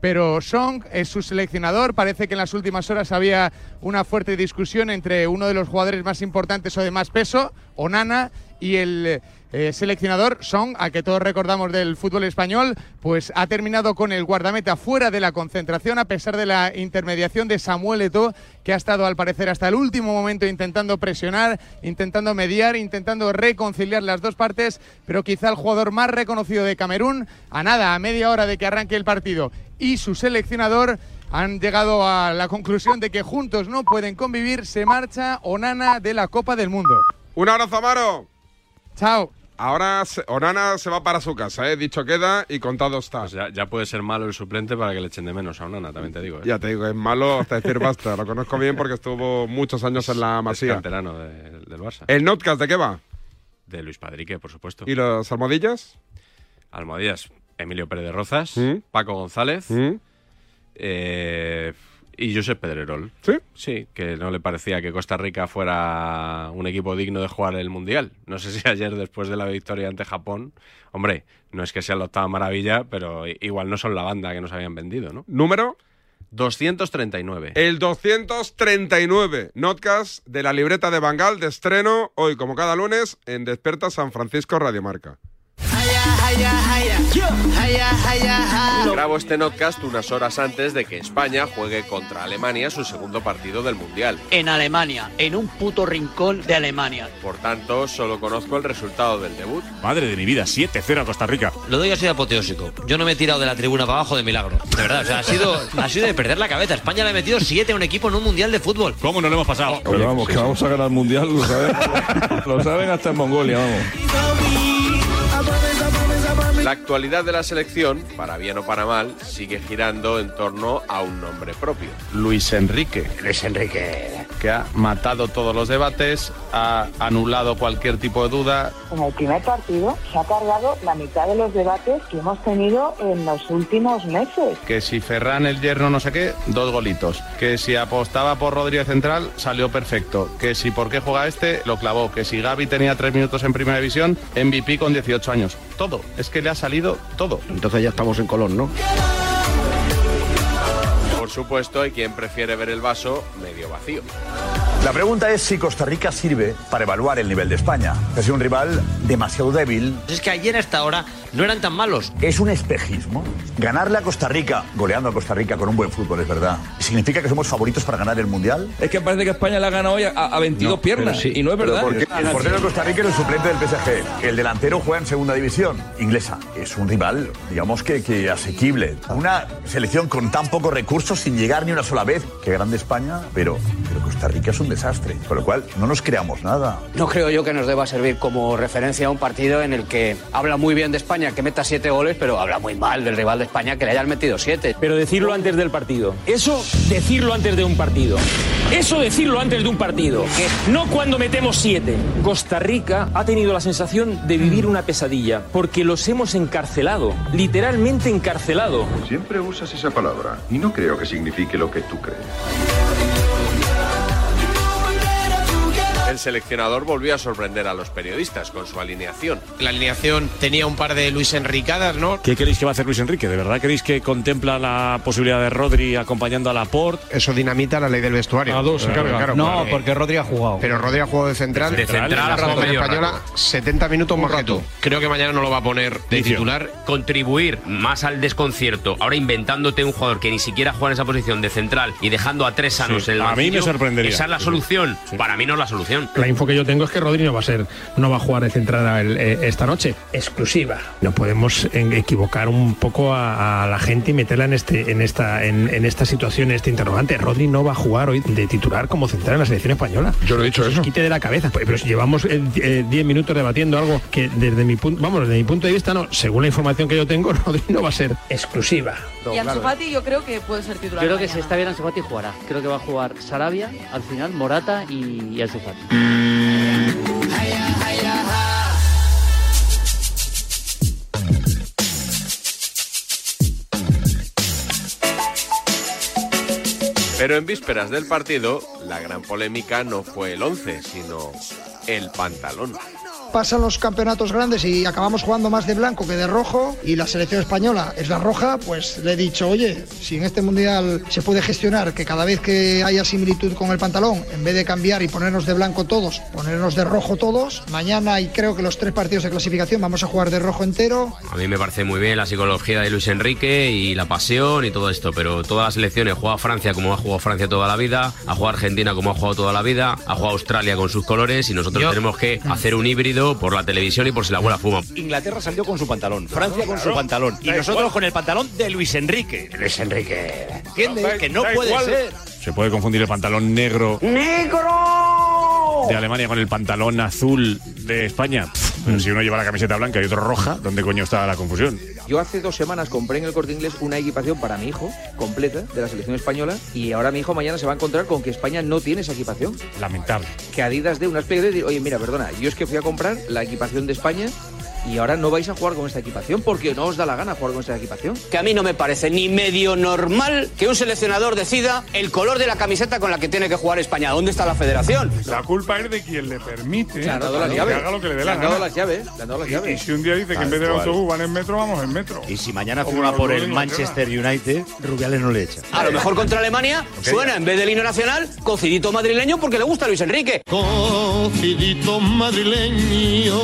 pero Song es su seleccionador. Parece que en las últimas horas había una fuerte discusión entre uno de los jugadores más importantes o de más peso, Onana, y el eh, seleccionador Song, a que todos recordamos del fútbol español, pues ha terminado con el guardameta fuera de la concentración a pesar de la intermediación de Samuel Eto'o, que ha estado al parecer hasta el último momento intentando presionar, intentando mediar, intentando reconciliar las dos partes, pero quizá el jugador más reconocido de Camerún, a nada, a media hora de que arranque el partido, y su seleccionador han llegado a la conclusión de que juntos no pueden convivir, se marcha Onana de la Copa del Mundo. Un abrazo, Amaro. Chao. Ahora Onana se va para su casa, ¿eh? dicho queda y contado está. Pues ya, puede ser malo el suplente para que le echen de menos a Onana, también te digo. ¿eh? Ya te digo, es malo hasta decir basta. Lo conozco bien porque estuvo muchos años en la Masía. Es canterano del Barça. ¿El Notcast de qué va? De Luis Padrique, por supuesto. ¿Y los almohadillas? Almohadillas, Emilio Pérez de Rozas, ¿Mm? Paco González, ¿Mm? eh, y Josep Pedrerol. ¿Sí? Sí, que no le parecía que Costa Rica fuera un equipo digno de jugar el Mundial. No sé si ayer, después de la victoria ante Japón, hombre, no es que sea la octava maravilla, pero igual no son la banda que nos habían vendido, ¿no? ¿Número? 239. El 239. Notcast de la libreta de Bangal de estreno hoy, como cada lunes, en Desperta San Francisco Radio Marca. Grabo este notcast unas horas antes de que España juegue contra Alemania su segundo partido del Mundial. En Alemania, en un puto rincón de Alemania. Por tanto, solo conozco el resultado del debut. Madre de mi vida, 7-0 a Costa Rica. Lo doy así apoteósico. Yo no me he tirado de la tribuna para abajo de milagro. De verdad, o sea, ha sido, ha sido de perder la cabeza. España le ha metido 7 a un equipo en un Mundial de fútbol. ¿Cómo no lo hemos pasado? Pero vamos, que vamos a ganar el Mundial, lo saben. lo saben hasta en Mongolia, vamos. La actualidad de la selección, para bien o para mal, sigue girando en torno a un nombre propio. Luis Enrique. Luis Enrique. Que ha matado todos los debates, ha anulado cualquier tipo de duda. En el primer partido se ha cargado la mitad de los debates que hemos tenido en los últimos meses. Que si Ferran el yerno no sé qué, dos golitos. Que si apostaba por Rodríguez Central, salió perfecto. Que si por qué juega este, lo clavó. Que si Gaby tenía tres minutos en primera división, MVP con 18 años. Todo. Es que le ha salido todo. Entonces ya estamos en color, ¿no? Por supuesto, hay quien prefiere ver el vaso medio vacío. La pregunta es si Costa Rica sirve para evaluar el nivel de España. Es un rival demasiado débil. Es que ayer hasta ahora no eran tan malos. Es un espejismo. Ganarle a Costa Rica, goleando a Costa Rica con un buen fútbol, es verdad. ¿Significa que somos favoritos para ganar el Mundial? Es que parece que España la ha ganado hoy a, 22 piernas. Y no es verdad. el portero de Costa Rica es el suplente del PSG. El delantero juega en segunda división, inglesa. Es un rival, digamos que, que asequible. Una selección con tan pocos recursos, sin llegar ni una sola vez. Qué grande España, pero, pero Costa Rica es un desastre. Con lo cual, no nos creamos nada. No creo yo que nos deba servir como referencia a un partido en el que habla muy bien de España que meta siete goles, pero habla muy mal del rival de España que le hayan metido siete. Pero decirlo antes del partido. Eso decirlo antes de un partido. Eso decirlo antes de un partido. No cuando metemos siete. Costa Rica ha tenido la sensación de vivir una pesadilla porque los hemos encarcelado. Literalmente encarcelado. Siempre usas esa palabra y no creo que signifique lo que tú crees. El seleccionador volvió a sorprender a los periodistas con su alineación. La alineación tenía un par de Luis Enricadas, ¿no? ¿Qué queréis que va a hacer Luis Enrique? ¿De verdad queréis que contempla la posibilidad de Rodri acompañando a Laporte? Eso dinamita la ley del vestuario. A dos se carga. Claro, no, porque Rodri ha jugado. Pero Rodri ha jugado de central. De central, la razón española, 70 minutos más que tú. Creo que mañana no lo va a poner de titular. Contribuir más al desconcierto, ahora inventándote un jugador que ni siquiera juega en esa posición de central y dejando a tres sanos en el A mí me sorprendería. Esa es la solución. Para mí no es la solución. La info que yo tengo es que Rodri no va a ser, no va a jugar de central eh, esta noche. Exclusiva. No podemos en- equivocar un poco a, a la gente y meterla en este, en esta, en, en esta situación, en este interrogante. Rodri no va a jugar hoy de titular como central en la selección española. Yo lo he dicho eso. Quite de la cabeza. Pues, Pero si llevamos 10 minutos debatiendo algo que desde mi punto, vamos, desde mi punto de vista no, según la información que yo tengo, Rodri no va a ser exclusiva. Y Ansu Fati yo creo que puede ser titular. Yo creo que si mañana. está bien Ansu Fati jugará. Creo que va a jugar Sarabia, al final Morata y, y Ansu Fati. Pero en vísperas del partido, la gran polémica no fue el 11, sino el pantalón. Pasan los campeonatos grandes y acabamos jugando más de blanco que de rojo y la selección española es la roja, pues le he dicho, oye, si en este mundial se puede gestionar que cada vez que haya similitud con el pantalón, en vez de cambiar y ponernos de blanco todos, ponernos de rojo todos, mañana y creo que los tres partidos de clasificación vamos a jugar de rojo entero, A mí me parece muy bien la psicología de Luis Enrique y la pasión y todo esto, pero todas las selecciones juega Francia como ha jugado Francia toda la vida, ha jugado Argentina como ha jugado toda la vida, ha jugado Australia con sus colores y nosotros Yo- tenemos que hacer un híbrido por la televisión y por si la abuela fuma. Inglaterra salió con su pantalón, Francia con su pantalón y nosotros con el pantalón de Luis Enrique. Luis Enrique. ¿Entiendes? Que no puede ser. Se puede confundir el pantalón negro ¡Negro! de Alemania con el pantalón azul de España. Pero si uno lleva la camiseta blanca y otro roja, ¿dónde coño está la confusión? Yo hace dos semanas compré en el corte inglés una equipación para mi hijo, completa, de la selección española, y ahora mi hijo mañana se va a encontrar con que España no tiene esa equipación. Lamentable. Que Adidas dé una explicación y decir, oye, mira, perdona, yo es que fui a comprar la equipación de España y ahora no vais a jugar con esta equipación porque no os da la gana jugar con esta equipación. Que a mí no me parece ni medio normal que un seleccionador decida el color de la camiseta con la que tiene que jugar España. ¿Dónde está la federación? La culpa es de quien le permite Le han dado las que llaves. haga lo que le dé Le la han dado gana. las llaves. Le han dado las Y- llaves. Y, si un día dice que en vez del autobús van en metro, vamos en metro. Y si mañana los por el. Manchester United, Rubiales no le echa. A lo mejor contra Alemania suena en vez del himno nacional cocidito madrileño porque le gusta a Luis Enrique. Cocidito madrileño,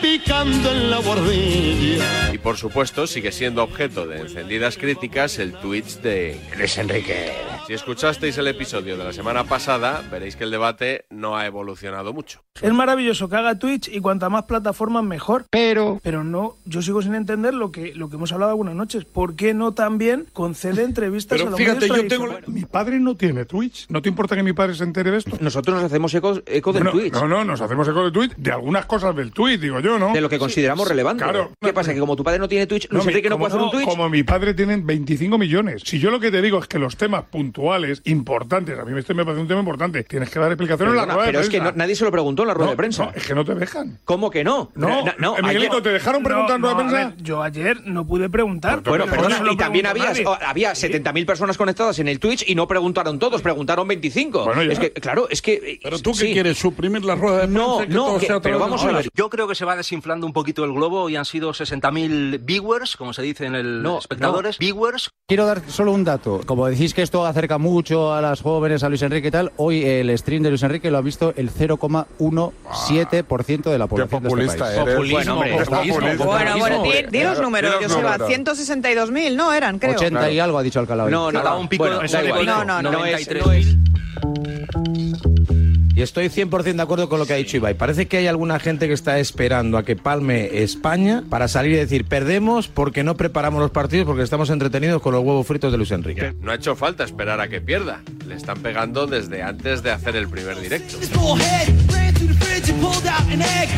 repicando en la guardilla. Y por supuesto, sigue siendo objeto de encendidas críticas el Twitch de Luis Enrique. Si escuchasteis el episodio de la semana pasada, veréis que el debate no ha evolucionado mucho. Es maravilloso que haga Twitch y cuanta más plataformas mejor. Pero. Pero no, yo sigo sin entender lo que, lo que hemos hablado algunas noches. ¿Por qué no también concede entrevistas a Pero los fíjate, yo tengo. tradicionales? Mi padre no tiene Twitch. ¿No te importa que mi padre se entere de esto? Nosotros nos hacemos eco, eco del Bueno, Twitch. No, no, nos hacemos eco de Twitch, de algunas cosas del Twitch, digo yo, ¿no? De lo que consideramos relevante. Claro. ¿Qué pasa? Que como tu padre no tiene Twitch, Luis mi- Enrique no puede hacer un Twitch. Como mi padre tiene 25 millones. Si yo lo que te digo es que los temas puntuales, importantes, a mí este me parece un tema importante, tienes que dar explicaciones en la rueda de pero es que prensa. no- nadie se lo preguntó en la rueda No, de prensa. no, es que no te dejan. ¿Cómo que no? No, no, eh, Miguelito, ¿te dejaron preguntar en No, rueda de no, prensa? ver, yo ayer no pude preguntar. Bueno, Pero perdona, no y también había, había 70.000 personas conectadas en el Twitch y no preguntaron todos, preguntaron 25. Bueno, es que, claro, es que... Pero tú sí. qué quieres, suprimir la rueda de prensa. No, que no, que- pero vamos a ver. Yo creo que se va desinflando un poquito el globo y han sido 60.000 viewers, como se dice en el No, espectadores. Viewers. Quiero dar solo un dato. Como decís que esto acerca mucho a las jóvenes, a Luis Enrique y tal, hoy el stream de Luis Enrique lo ha visto el 0,17% de la población de este país. Bueno, hombre, Bueno, bueno, di, di los números, Joseba. 162.000, ¿no? Eran, creo. 80 y algo ha dicho Alcalá hoy. No, no, dado un pico, bueno, pico, no, no, no, no es, 93. no es- Y estoy 100% de acuerdo con lo que ha dicho Ibai. Parece que hay alguna gente que está esperando a que palme España para salir y decir perdemos porque no preparamos los partidos porque estamos entretenidos con los huevos fritos de Luis Enrique. No ha hecho falta esperar a que pierda. Le están pegando desde antes de hacer el primer directo.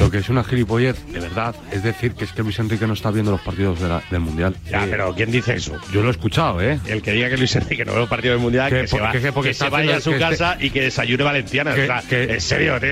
Lo que es una gilipollez, de verdad, es decir que es que Luis Enrique no está viendo los partidos de la- del Mundial. Ya, pero ¿quién dice eso? Yo lo he escuchado, ¿eh? El que diga que Luis Enrique no ve los partidos del Mundial, Que que, se, va- que- que se vaya a su que este- casa y que desayune valenciana. que- o sea, que- en serio, tío.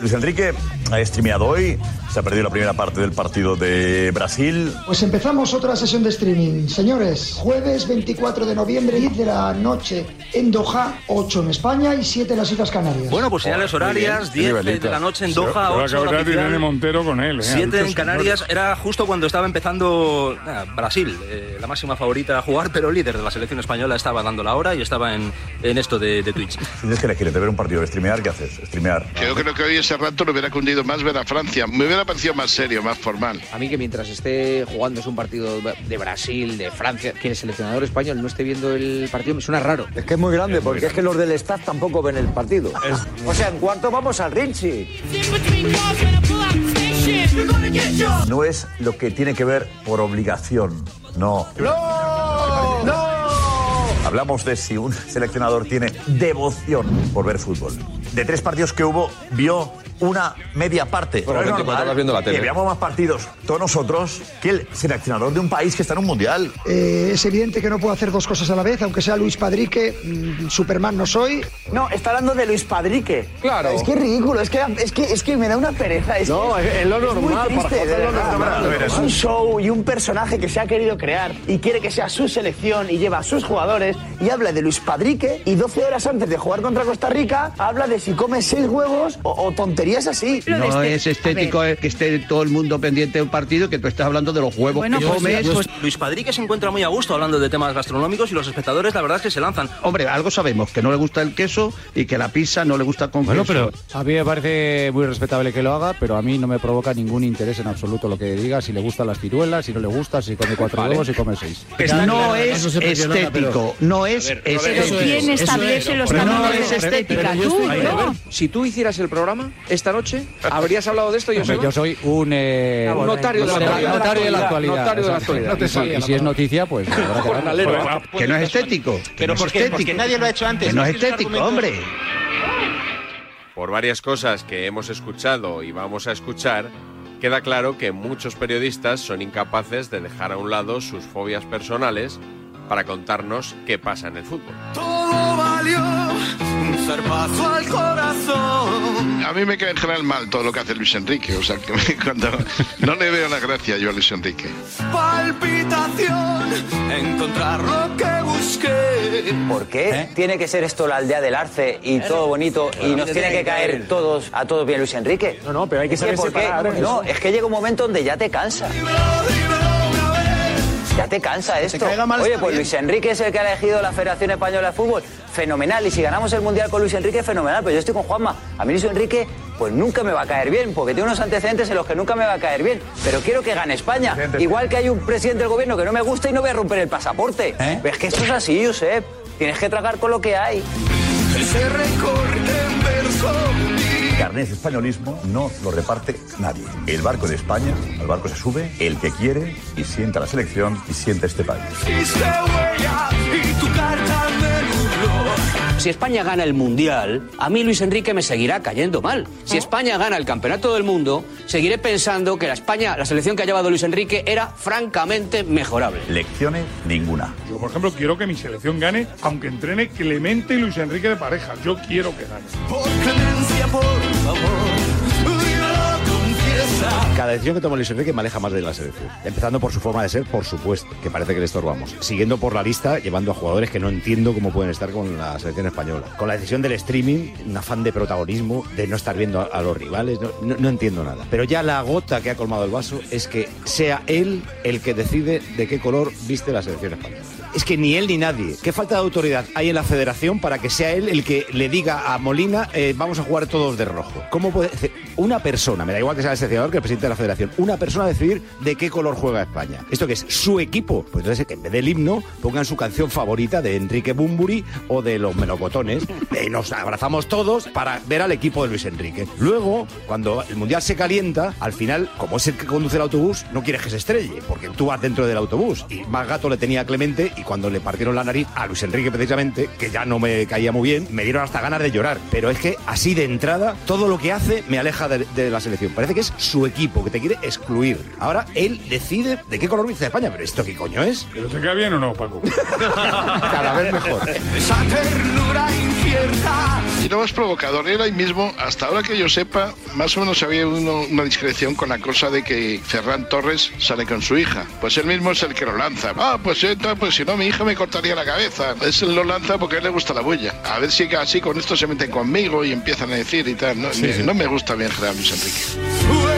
Luis Enrique ha streameado hoy, se ha perdido la primera parte del partido de Brasil. Pues empezamos otra sesión de streaming. Señores, jueves 24 de noviembre, 10 de la noche en Doha, 8 en España y 7 en las Islas Canarias. Bueno, pues señales horarias, 10 de de la noche en Doha, Pero 8 acabar de Irene Montero con él. ¿eh? 7 Adultos en Canarias, era justo cuando estaba empezando Brasil, eh, la máxima favorita a jugar, pero líder de la selección española estaba dando la hora y estaba en, en esto de, de Twitch. Tienes que elegir entre ver un partido, streamear, ¿qué haces? Streamear. Yo creo que hoy ese rato le hubiera cundido más ver a Francia. Me hubiera parecido más serio, más formal. A mí que mientras esté jugando es un partido de Brasil, de Francia, que el seleccionador español no esté viendo el partido me suena raro. Es que es muy grande, porque es que los del staff tampoco ven el partido. O sea, en cuarto vamos al Rinchi. No es lo que tiene que ver por obligación, no. ¡No! ¡No! Hablamos de si un seleccionador tiene devoción por ver fútbol. De tres partidos que hubo, vio una media parte. Bueno, Pero es 24 normal horas viendo la tele. Que veamos más partidos todos nosotros que el seleccionador de un país que está en un mundial. Eh, es evidente que no puedo hacer dos cosas a la vez, aunque sea Luis Padrique, mm, Superman no soy. No, está hablando de Luis Padrique. Claro. Es que es ridículo, es que, es que, es que me da una pereza. Es No, que es- es lo muy normal, triste, para de José, lo verdad. normal. Es un show y un personaje que se ha querido crear y quiere que sea su selección y lleva a sus jugadores y habla de Luis Padrique y 12 horas antes de jugar contra Costa Rica habla de si come seis huevos o, o tonterías así. No es estético eh, que esté todo el mundo pendiente de un partido que tú estás hablando de los huevos que comes. Pues Luis Padrique se encuentra muy a gusto hablando de temas gastronómicos y los espectadores la verdad es que se lanzan. Hombre, algo sabemos, que no le gusta el queso y que la pizza no le gusta con Bueno, queso. pero a mí me parece muy respetable que lo haga, pero a mí no me provoca ningún interés en absoluto lo que diga, si le gustan las ciruelas, si no le gusta, si come cuatro Vale. huevos, si come seis. no es estético, no es estético. ¿quién establece los Pero no cánones es de estética. estética? Si tú hicieras el programa esta noche, ¿habrías hablado de esto, Joseba? yo soy un eh, Un notario de la actualidad. notario de la actualidad. Notario de la y si- Y si es noticia, pues habrá que no es estético. que Pero no es ¿por qué? estético. Porque nadie lo ha hecho antes. Que no es estético, hombre. Por varias cosas que hemos escuchado y vamos a escuchar, queda claro que muchos periodistas son incapaces de dejar a un lado sus fobias personales para contarnos qué pasa en el fútbol. Todo valió un zarpazo al corazón. A mí me cae en general mal todo lo que hace Luis Enrique. O sea, que me- cuando no le veo la gracia yo a Luis Enrique. Palpitación, encontrar lo que busqué. ¿Por qué tiene que ser esto la aldea del arce y todo bonito y nos tiene que caer todos a todos bien Luis Enrique? No, no, pero hay que saber separar No, eso. es que llega un momento donde ya te cansa. Ya te cansa esto. Oye, pues bien. Luis Enrique es el que ha elegido la Federación Española de Fútbol. Fenomenal. Y si ganamos el Mundial con Luis Enrique, fenomenal. Pero yo estoy con Juanma. A mí Luis Enrique, pues nunca me va a caer bien, porque tiene unos antecedentes en los que nunca me va a caer bien. Pero quiero que gane España. Igual que hay un presidente del gobierno que no me gusta y no voy a romper el pasaporte. Es que esto es así, Josep. Tienes que tragar con lo que hay. Ese recorte en verso. Carnet de españolismo no lo reparte nadie. El barco de España, al barco se sube el que quiere y sienta la selección y sienta este país. Si España gana el Mundial, a mí Luis Enrique me seguirá cayendo mal. Si España gana el Campeonato del Mundo, seguiré pensando que la España, la selección que ha llevado Luis Enrique era francamente mejorable. Lecciones ninguna. Yo, por ejemplo, quiero que mi selección gane, aunque entrene Clemente y Luis Enrique de pareja. Yo quiero que gane. Cada decisión que toma Luis Enrique me aleja más de la selección. Empezando por su forma de ser, por supuesto, que parece que le estorbamos. Siguiendo por la lista, llevando a jugadores que no entiendo cómo pueden estar con la selección española. Con la decisión del streaming, un afán de protagonismo, de no estar viendo a, los rivales, no, entiendo nada. Pero ya la gota que ha colmado el vaso es que sea él el que decide de qué color viste la selección española. Es que ni él ni nadie. ¿Qué falta de autoridad hay en la federación para que sea él el que le diga a Molina eh, vamos a jugar todos de rojo? ¿Cómo puede una persona, me da igual que sea el seleccionador que el presidente de la federación, una persona decidir de qué color juega España? ¿Esto que es su equipo? Pues entonces que en vez del himno pongan su canción favorita de Enrique Bumburi o de los melocotones. Y nos abrazamos todos para ver al equipo de Luis Enrique. Luego, cuando el mundial se calienta, al final, como es el que conduce el autobús, no quieres que se estrelle, porque tú vas dentro del autobús. Y más gato le tenía a Clemente y cuando le partieron la nariz a Luis Enrique precisamente, que ya no me caía muy bien, me dieron hasta ganas de llorar. Pero es que así de entrada, todo lo que hace me aleja de, de la selección. Parece que es su equipo, que te quiere excluir. Ahora él decide de qué color viste España. Pero ¿esto qué coño es? ¿Pero te cae bien o no, Paco? Cada vez mejor. Esa ternura despierta. Y lo más provocador era ahí mismo, hasta ahora que yo sepa, más o menos había uno- una discreción con la cosa de que Ferran Torres sale con su hija. Pues él mismo es el que lo lanza. Ah, pues entonces, pues si no, mi hija me cortaría la cabeza. Es él lo lanza porque a él le gusta la bulla. A ver si así con esto se meten conmigo y empiezan a decir y tal. No, Sí, me- sí. no me gusta bien Gerard Luis Enrique.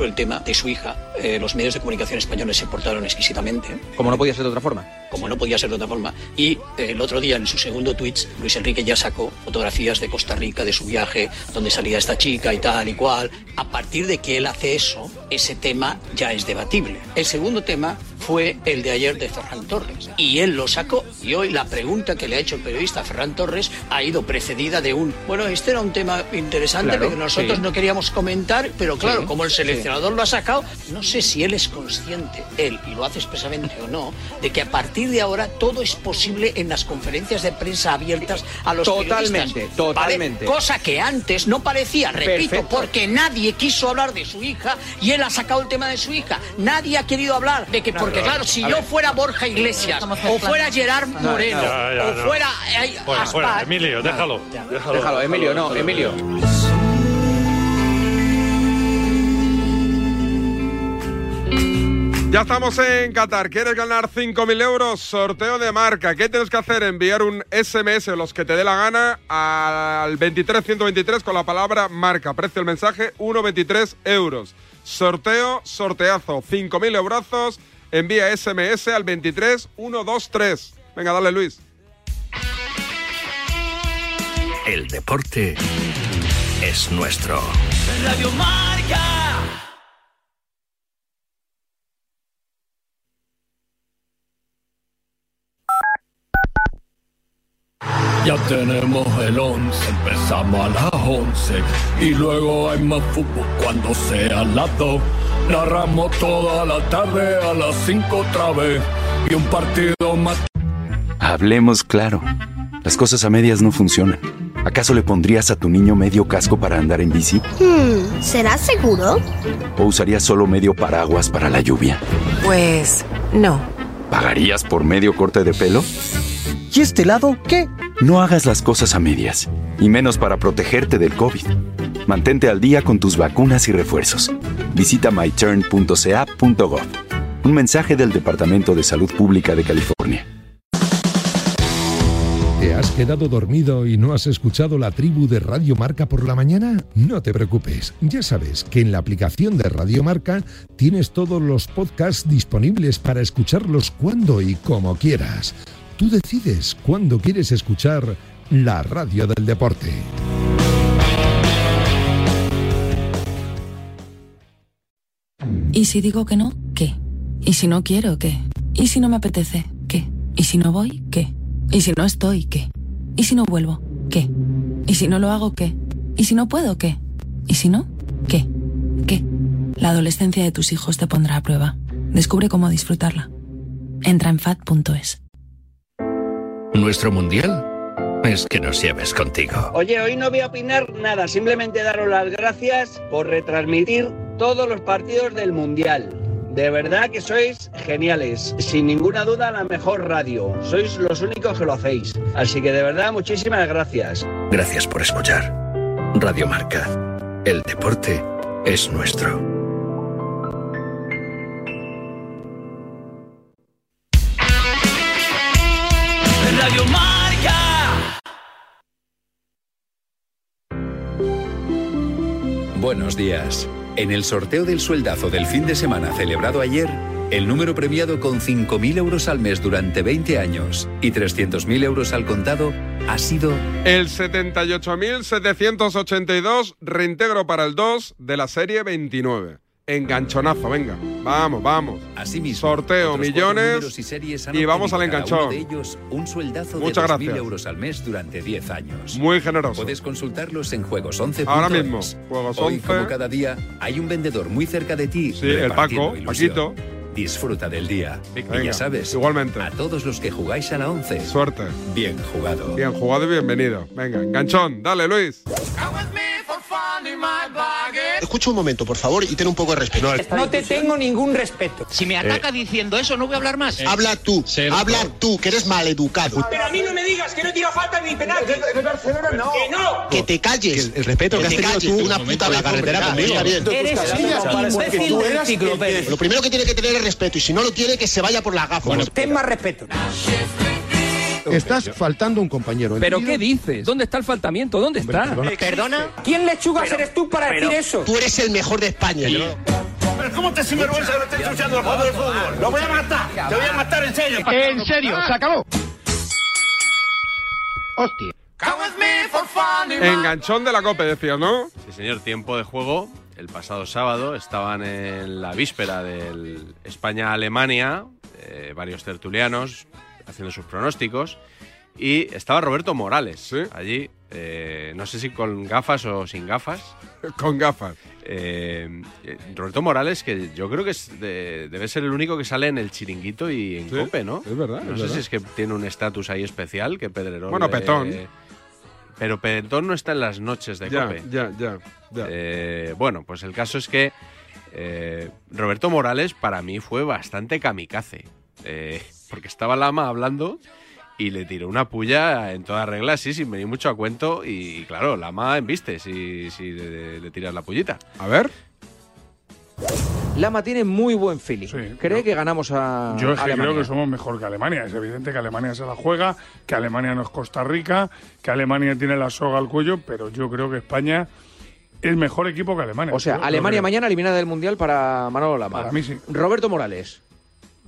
Ejemplo, el tema de su hija. Eh, los medios de comunicación españoles se portaron exquisitamente. Como no podía ser de otra forma. Como no podía ser de otra forma. Y eh, el otro día, en su segundo tweet, Luis Enrique ya sacó fotografías de Costa Rica, de su viaje, donde salía esta chica y tal y cual. A partir de que él hace eso, ese tema ya es debatible. El segundo tema fue el de ayer de Ferran Torres. Y él lo sacó. Y hoy la pregunta que le ha hecho el periodista Ferran Torres ha ido precedida de un, bueno, este era un tema interesante Claro, que nosotros sí. no queríamos comentar, pero claro, Sí, como el sí. seleccionador lo ha sacado, no sé si él es consciente, él, y lo hace expresamente o no, de que a partir de ahora todo es posible en las conferencias de prensa abiertas a los Totalmente, periodistas. totalmente. ¿vale? Cosa que antes no parecía, repito, Perfecto. porque nadie quiso hablar de su hija y él ha sacado el tema de su hija. Nadie ha querido hablar de que, porque claro, si yo fuera Borja Iglesias, o fuera Gerard Moreno, Ya, ya, o no. fuera eh, Fuera, fuera. Emilio, déjalo. Déjalo, Déjalo, Emilio, no, Emilio. Ya estamos en Qatar. ¿Quieres ganar 5.000 euros? Sorteo de marca. ¿Qué tienes que hacer? Enviar un SMS o los que te dé la gana al 23123 con la palabra marca. Precio del mensaje 1,23 euros. Sorteo, sorteazo. 5.000 euros. Envía SMS al 23123. Venga, dale Luis. El deporte es nuestro. Radio Marca. Ya tenemos el 11, empezamos a las 11 y luego hay más fútbol cuando sea las 2. Narramos toda la tarde a las 5 otra vez y un partido más. Hablemos claro. Las cosas a medias no funcionan. ¿Acaso le pondrías a tu niño medio casco para andar en bici? Hmm, ¿será seguro? ¿O usarías solo medio paraguas para la lluvia? Pues no. ¿Pagarías por medio corte de pelo? ¿Y este lado qué? No hagas las cosas a medias, y menos para protegerte del COVID. Mantente al día con tus vacunas y refuerzos. Visita myturn.ca.gov. Un mensaje del Departamento de Salud Pública de California. ¿Te has quedado dormido y no has escuchado la tribu de Radio Marca por la mañana? No te preocupes, ya sabes que en la aplicación de Radio Marca tienes todos los podcasts disponibles para escucharlos cuando y como quieras. Tú decides cuándo quieres escuchar la radio del deporte. ¿Y si digo que no? ¿Qué? ¿Y si no quiero? ¿Qué? ¿Y si no me apetece? ¿Qué? ¿Y si no voy? ¿Qué? ¿Y si no estoy? ¿Qué? ¿Y si no vuelvo? ¿Qué? ¿Y si no lo hago? ¿Qué? ¿Y si no puedo? ¿Qué? ¿Y si no? ¿Qué? ¿Qué? La adolescencia de tus hijos te pondrá a prueba. Descubre cómo disfrutarla. Entra en fat.es. Nuestro mundial es que nos lleves contigo. Oye, hoy no voy a opinar nada, simplemente daros las gracias por retransmitir todos los partidos del Mundial. De verdad que sois geniales, sin ninguna duda la mejor radio. Sois los únicos que lo hacéis. Así que de verdad muchísimas gracias. Gracias por escuchar. Radio Marca. El deporte es nuestro. Buenos días. En el sorteo del sueldazo del fin de semana celebrado ayer, el número premiado con 5.000 euros al mes durante 20 años y 300.000 euros al contado ha sido El 78.782, reintegro para el 2 de la serie 29. Enganchonazo, venga. Vamos, vamos. Asimismo, Sorteo millones y, series y vamos al uno enganchón. de ellos un sueldazo Muchas de 2.000 gracias. euros al mes durante 10 años. Muy generoso. Puedes consultarlos en Juegos 11. Ahora mismo, Juegos Hoy, 11. como cada día, hay un vendedor muy cerca de ti. Sí, el Paco, ilusión. Paquito. Disfruta del día. y ya sabes, igualmente. a todos los que jugáis a la 11. Suerte. Bien jugado. Bien jugado y bienvenido. Venga, enganchón. Dale, Luis. Escucha un momento, por favor, y ten un poco de respeto. No te tengo ningún respeto. Si me ataca diciendo eso, no voy a hablar más. Habla tú, habla tú, que eres maleducado. Pero a mí no me digas que no tira falta ni penal. De Barcelona no. Que no. Que te calles. El, respeto que, has tenido tú una puta la carretera conmigo. Eres un imbécil del enciclopedia. Lo primero que tiene que tener es respeto, y si no lo tiene, que se vaya por la gafa. Ten más respeto. Estás faltando un compañero. ¿Pero qué dices? ¿Dónde está el faltamiento? ¿Dónde está? ¿Perdona? ¿Quién lechugas eres tú para decir eso? Tú eres el mejor de España. ¿Pero cómo te sinvergüenza que no estés ensuciando el juego del fútbol? ¡Lo voy a matar! ¡Te voy a matar en serio! En serio, se acabó. Hostia. Enganchón de la COPE, decías, ¿no? Sí, señor, tiempo de juego. El pasado sábado estaban en la víspera del España-Alemania, eh, varios tertulianos haciendo sus pronósticos, y estaba Roberto Morales allí, eh, no sé si con gafas o sin gafas. con gafas. Eh, eh, Roberto Morales, que yo creo que es de- debe ser el único que sale en el chiringuito y en Sí, Cope, ¿no? es verdad, No es sé verdad. si es que tiene un estatus ahí especial que Pedrerol. Bueno, le- Petón. Pero Petón no está en las noches de Ya, Cope. ya, ya. ya. Eh, bueno, pues el caso es que Roberto Morales para mí fue bastante kamikaze. Eh, porque estaba Lama hablando y le tiró una puya en toda regla, sí, sin venir mucho a cuento. Y claro, Lama embiste si, si le, le tiras la pullita. A ver. Lama tiene muy buen feeling. Cree que ganamos a Yo es que Alemania. creo que somos mejor que Alemania. Es evidente que Alemania se la juega, que Alemania no es Costa Rica, que Alemania tiene la soga al cuello, pero yo creo que España es mejor equipo que Alemania. O sea, Alemania mañana eliminada del Mundial para Manolo Lama. Para mí sí. Roberto Morales.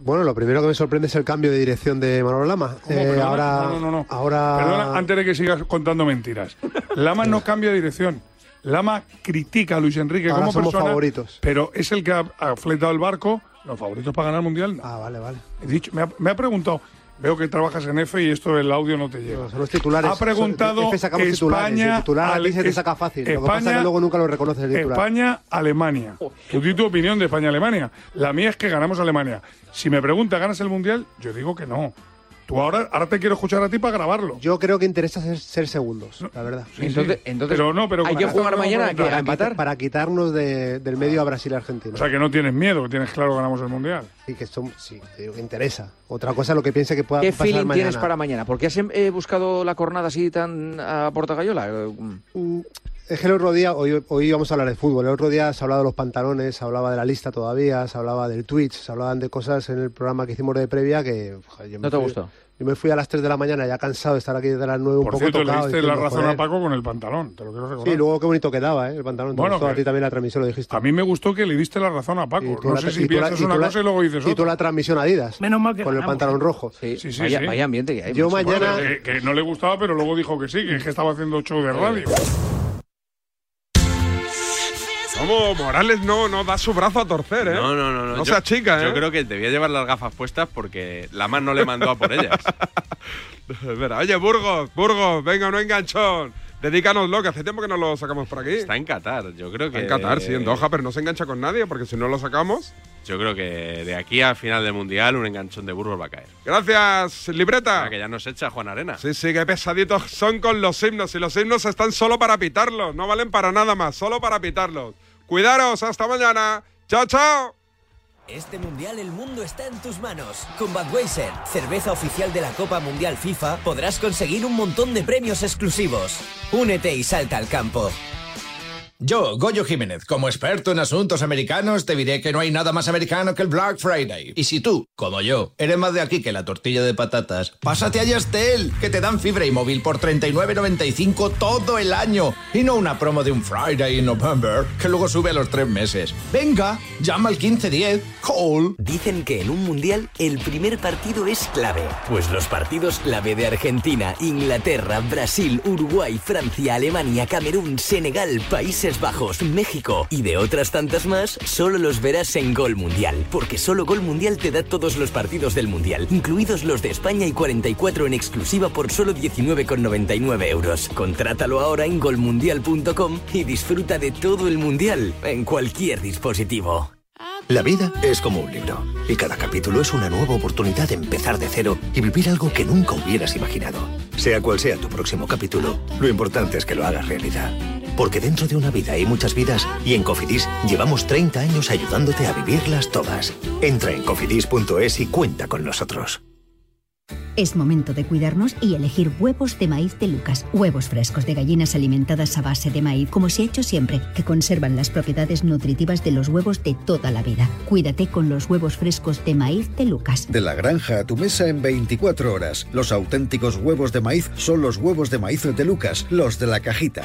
Bueno, lo primero que me sorprende es el cambio de dirección de Manolo Lama. Eh, ahora, No, no, no, no. ahora Perdona, antes de que sigas contando mentiras. Lama no cambia de dirección. Lama critica a Luis Enrique Ahora como somos persona, favoritos. pero es el que ha, ha fletado el barco. Los favoritos para ganar el mundial. Ah, vale, vale. He dicho, me, ha, me ha preguntado. Veo que trabajas en F y esto del audio no te llega. son los titulares. Ha preguntado F sacamos titulares. España. El titular se te saca fácil. lo que España, pasa es que luego nunca lo reconoces el titular. España, Alemania. Tú di tu opinión de España, Alemania. La mía es que ganamos Alemania. Si me pregunta, ¿ganas el mundial? Yo digo que no. Tú ahora, ahora te quiero escuchar a ti para grabarlo. Yo creo que interesa ser, ser segundos, la verdad. Sí, Entonces- sí. entonces, Pero no, pero- hay que jugar mañana, ¿a qué? ¿A para, empatar? para quitarnos de- del medio a Brasil y Argentina. O sea, que no tienes miedo, que tienes claro que ganamos el mundial. Sí, que son, sí, te digo que interesa. Otra cosa es lo que piense que pueda ¿Qué pasar feeling mañana. tienes para mañana? ¿Por qué has eh, buscado la cornada así tan a portagallola? Eh, Mm, Es que el otro día, hoy, hoy vamos a hablar de fútbol, el otro día se hablaba de los pantalones, se hablaba de la lista todavía, se hablaba del Twitch, se hablaban de cosas en el programa que hicimos de previa que... joder, yo me ¿No te fui- gustó? Yo me fui a las 3 de la mañana ya cansado de estar aquí desde las 9 un Por poco cierto, le tocado. diste la razón a. Paco con el pantalón, te lo quiero recordar. Sí, luego qué bonito quedaba, ¿eh? El pantalón. Te Bueno, gustó a ti también la transmisión, lo dijiste. A mí me gustó que le diste la razón a Paco. No la- sé si la- piensas y tú una la- cosa y luego dices Y tú otra. la transmisión Adidas. Menos mal que Con el ganamos. pantalón rojo. Sí, Sí, sí, vaya, sí. vaya ambiente que hay. Yo mañana- Bueno, que, que no le gustaba, pero luego dijo que sí, que es que estaba haciendo show de radio. ¿Cómo? Morales no, no da su brazo a torcer, ¿eh? No, no, no. No, No Yo- sea chica, ¿eh? Yo creo que debía llevar las gafas puestas porque Lama no le mandó a por ellas. Espera, oye, Burgos, Burgos, venga, no enganchón. Dedícanoslo, que hace tiempo que no lo sacamos por aquí. Está en Qatar, yo creo que. En Qatar, sí, en Doha, pero no se engancha con nadie, porque si no lo sacamos. Yo creo que de aquí a final del mundial un enganchón de burros va a caer. Gracias, libreta. Ah, que ya nos echa Juan Arena. Sí, sí, qué pesaditos son con los himnos. Y los himnos están solo para pitarlos, no valen para nada más, solo para pitarlos. Cuidaros, hasta mañana. Chao, chao. Este mundial el mundo está en tus manos. Con Budweiser, cerveza oficial de la Copa Mundial FIFA, podrás conseguir un montón de premios exclusivos. Únete y salta al campo. Yo, Goyo Jiménez, como experto en asuntos americanos, te diré que no hay nada más americano que el Black Friday. Y si tú, como yo, eres más de aquí que la tortilla de patatas, pásate a Yastel, que te dan fibra y móvil por 39.95 todo el año. Y no una promo de un Friday in November, que luego sube a los tres meses. Venga, llama al 1510, call. Dicen que en un mundial el primer partido es clave. Pues los partidos clave de Argentina, Inglaterra, Brasil, Uruguay, Francia, Alemania, Camerún, Senegal, Países Bajos, México y de otras tantas más, solo los verás en Gol Mundial. Porque solo Gol Mundial te da todos los partidos del mundial, incluidos los de España y 44 en exclusiva por solo 19,99 euros. Contrátalo ahora en golmundial.com y disfruta de todo el mundial en cualquier dispositivo. La vida es como un libro y cada capítulo es una nueva oportunidad de empezar de cero y vivir algo que nunca hubieras imaginado. Sea cual sea tu próximo capítulo, lo importante es que lo hagas realidad. Porque dentro de una vida hay muchas vidas y en Cofidis llevamos 30 años ayudándote a vivirlas todas. Entra en cofidis.es y cuenta con nosotros. Es momento de cuidarnos y elegir huevos de maíz de Lucas. Huevos frescos de gallinas alimentadas a base de maíz, como se ha hecho siempre, que conservan las propiedades nutritivas de los huevos de toda la vida. Cuídate con los huevos frescos de maíz de Lucas. De la granja a tu mesa en 24 horas. Los auténticos huevos de maíz son los huevos de maíz de Lucas, los de la cajita.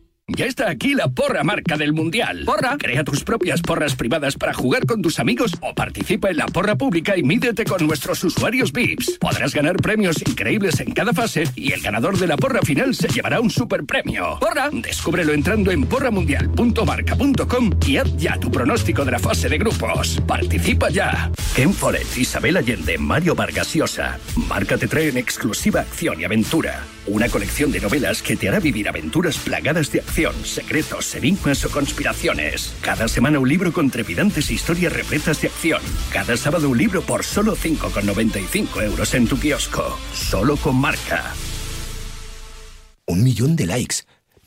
Ya está aquí la porra marca del Mundial. Porra, crea tus propias porras privadas para jugar con tus amigos o participa en la porra pública y mídete con nuestros usuarios VIPs. Podrás ganar premios increíbles en cada fase y el ganador de la porra final se llevará un super premio. Porra, descúbrelo entrando en porramundial.marca.com y haz ya tu pronóstico de la fase de grupos. Participa ya. Ken Follett, Isabel Allende, Mario Vargas Llosa. Marca te trae en exclusiva acción y aventura. Una colección de novelas que te hará vivir aventuras plagadas de acción, secretos, enigmas o conspiraciones. Cada semana un libro con trepidantes historias repletas de acción. Cada sábado un libro por solo 5,95 euros en tu kiosco. Solo con marca. Un millón de likes.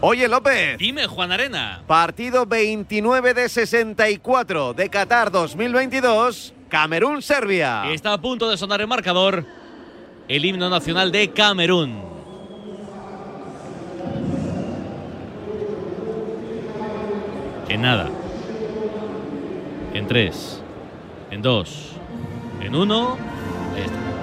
Oye, López. Dime, Juan Arena. Partido 29 de 64 de Qatar 2022, Camerún-Serbia. Está a punto de sonar el marcador el himno nacional de Camerún. En nada. En tres. En dos. En uno. Ahí está.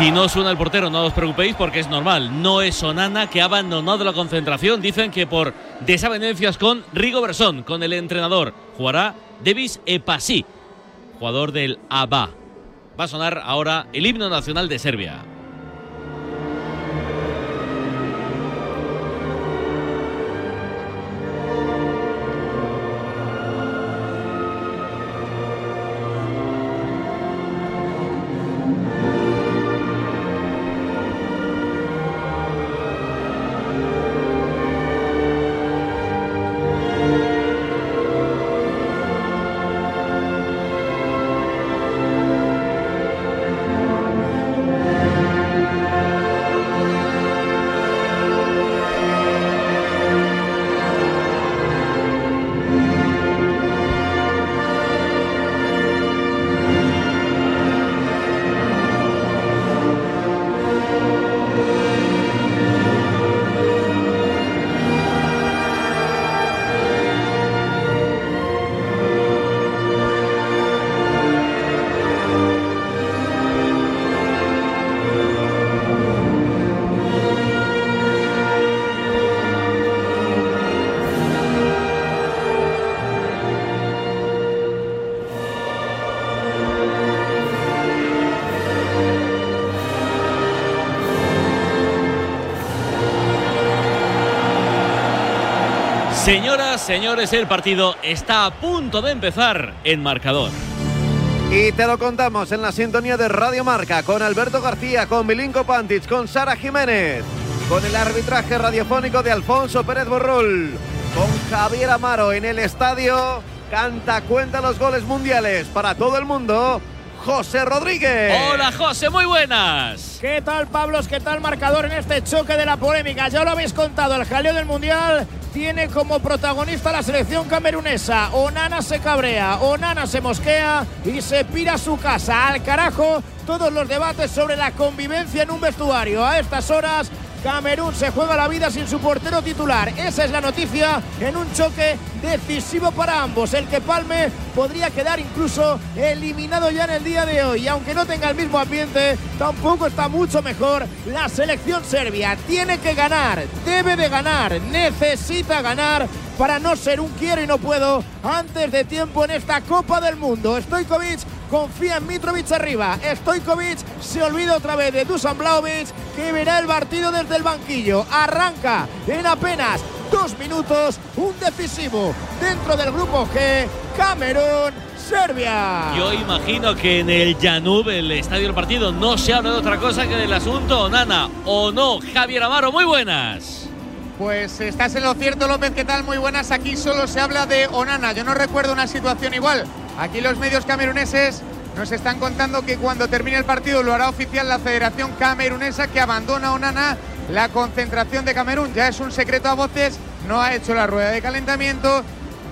Si no suena el portero, no os preocupéis porque es normal. No es Onana que ha abandonado la concentración. Dicen que por desavenencias con Rigo Bersón, con el entrenador. Jugará Davis Epasi, jugador del ABA. Va a sonar ahora el himno nacional de Serbia. Señoras, señores, el partido está a punto de empezar en marcador. Y te lo contamos en la sintonía de Radio Marca con Alberto García, con Milinko Pantic, con Sara Jiménez. con el arbitraje radiofónico de Alfonso Pérez Borrul, con Javier Amaro en el estadio, canta cuenta los goles mundiales para todo el mundo. José Rodríguez. Hola José, muy buenas. ¿Qué tal Pablos? ¿Qué tal marcador en este choque de la polémica? Ya lo habéis contado, el jaleo del Mundial tiene como protagonista la selección camerunesa. Onana se cabrea, Onana se mosquea y se pira su casa. Al carajo todos los debates sobre la convivencia en un vestuario. A estas horas Camerún se juega la vida sin su portero titular. Esa es la noticia en un choque decisivo para ambos. El que palme podría quedar incluso eliminado ya en el día de hoy. Y aunque no tenga el mismo ambiente, tampoco está mucho mejor la selección serbia. Tiene que ganar, debe de ganar, necesita ganar para no ser un quiero y no puedo antes de tiempo en esta Copa del Mundo. Stojkovic confía en Mitrovic arriba. Stojkovic se olvida otra vez de Dusan Blaovic que verá el partido desde el banquillo. Arranca en apenas dos minutos un decisivo dentro del grupo G. Camerún. Serbia. Yo imagino que en el Janub, el estadio del partido, no se habla de otra cosa que del asunto Nana o no. Javier Amaro, muy buenas. Pues estás en lo cierto, López. ¿Qué tal? Muy buenas. Aquí solo se habla de Onana. Yo no recuerdo una situación igual. Aquí los medios cameruneses nos están contando que cuando termine el partido lo hará oficial la Federación Camerunesa que abandona Onana la concentración de Camerún. Ya es un secreto a voces. No ha hecho la rueda de calentamiento.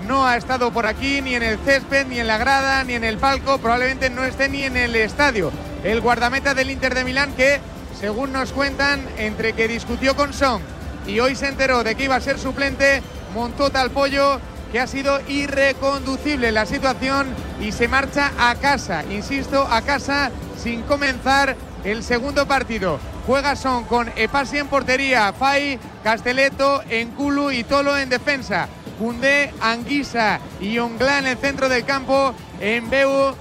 No ha estado por aquí ni en el césped, ni en la grada, ni en el palco. Probablemente no esté ni en el estadio. El guardameta del Inter de Milán que, según nos cuentan, entre que discutió con Song y hoy se enteró de que iba a ser suplente, montó tal pollo que ha sido irreconducible la situación y se marcha a casa, insisto, a casa sin comenzar el segundo partido. Juega Son con Epasi en portería, Fai, Casteleto, Enculu y Tolo en defensa. Cundé, Anguisa y Ongla en el centro del campo, Embeu,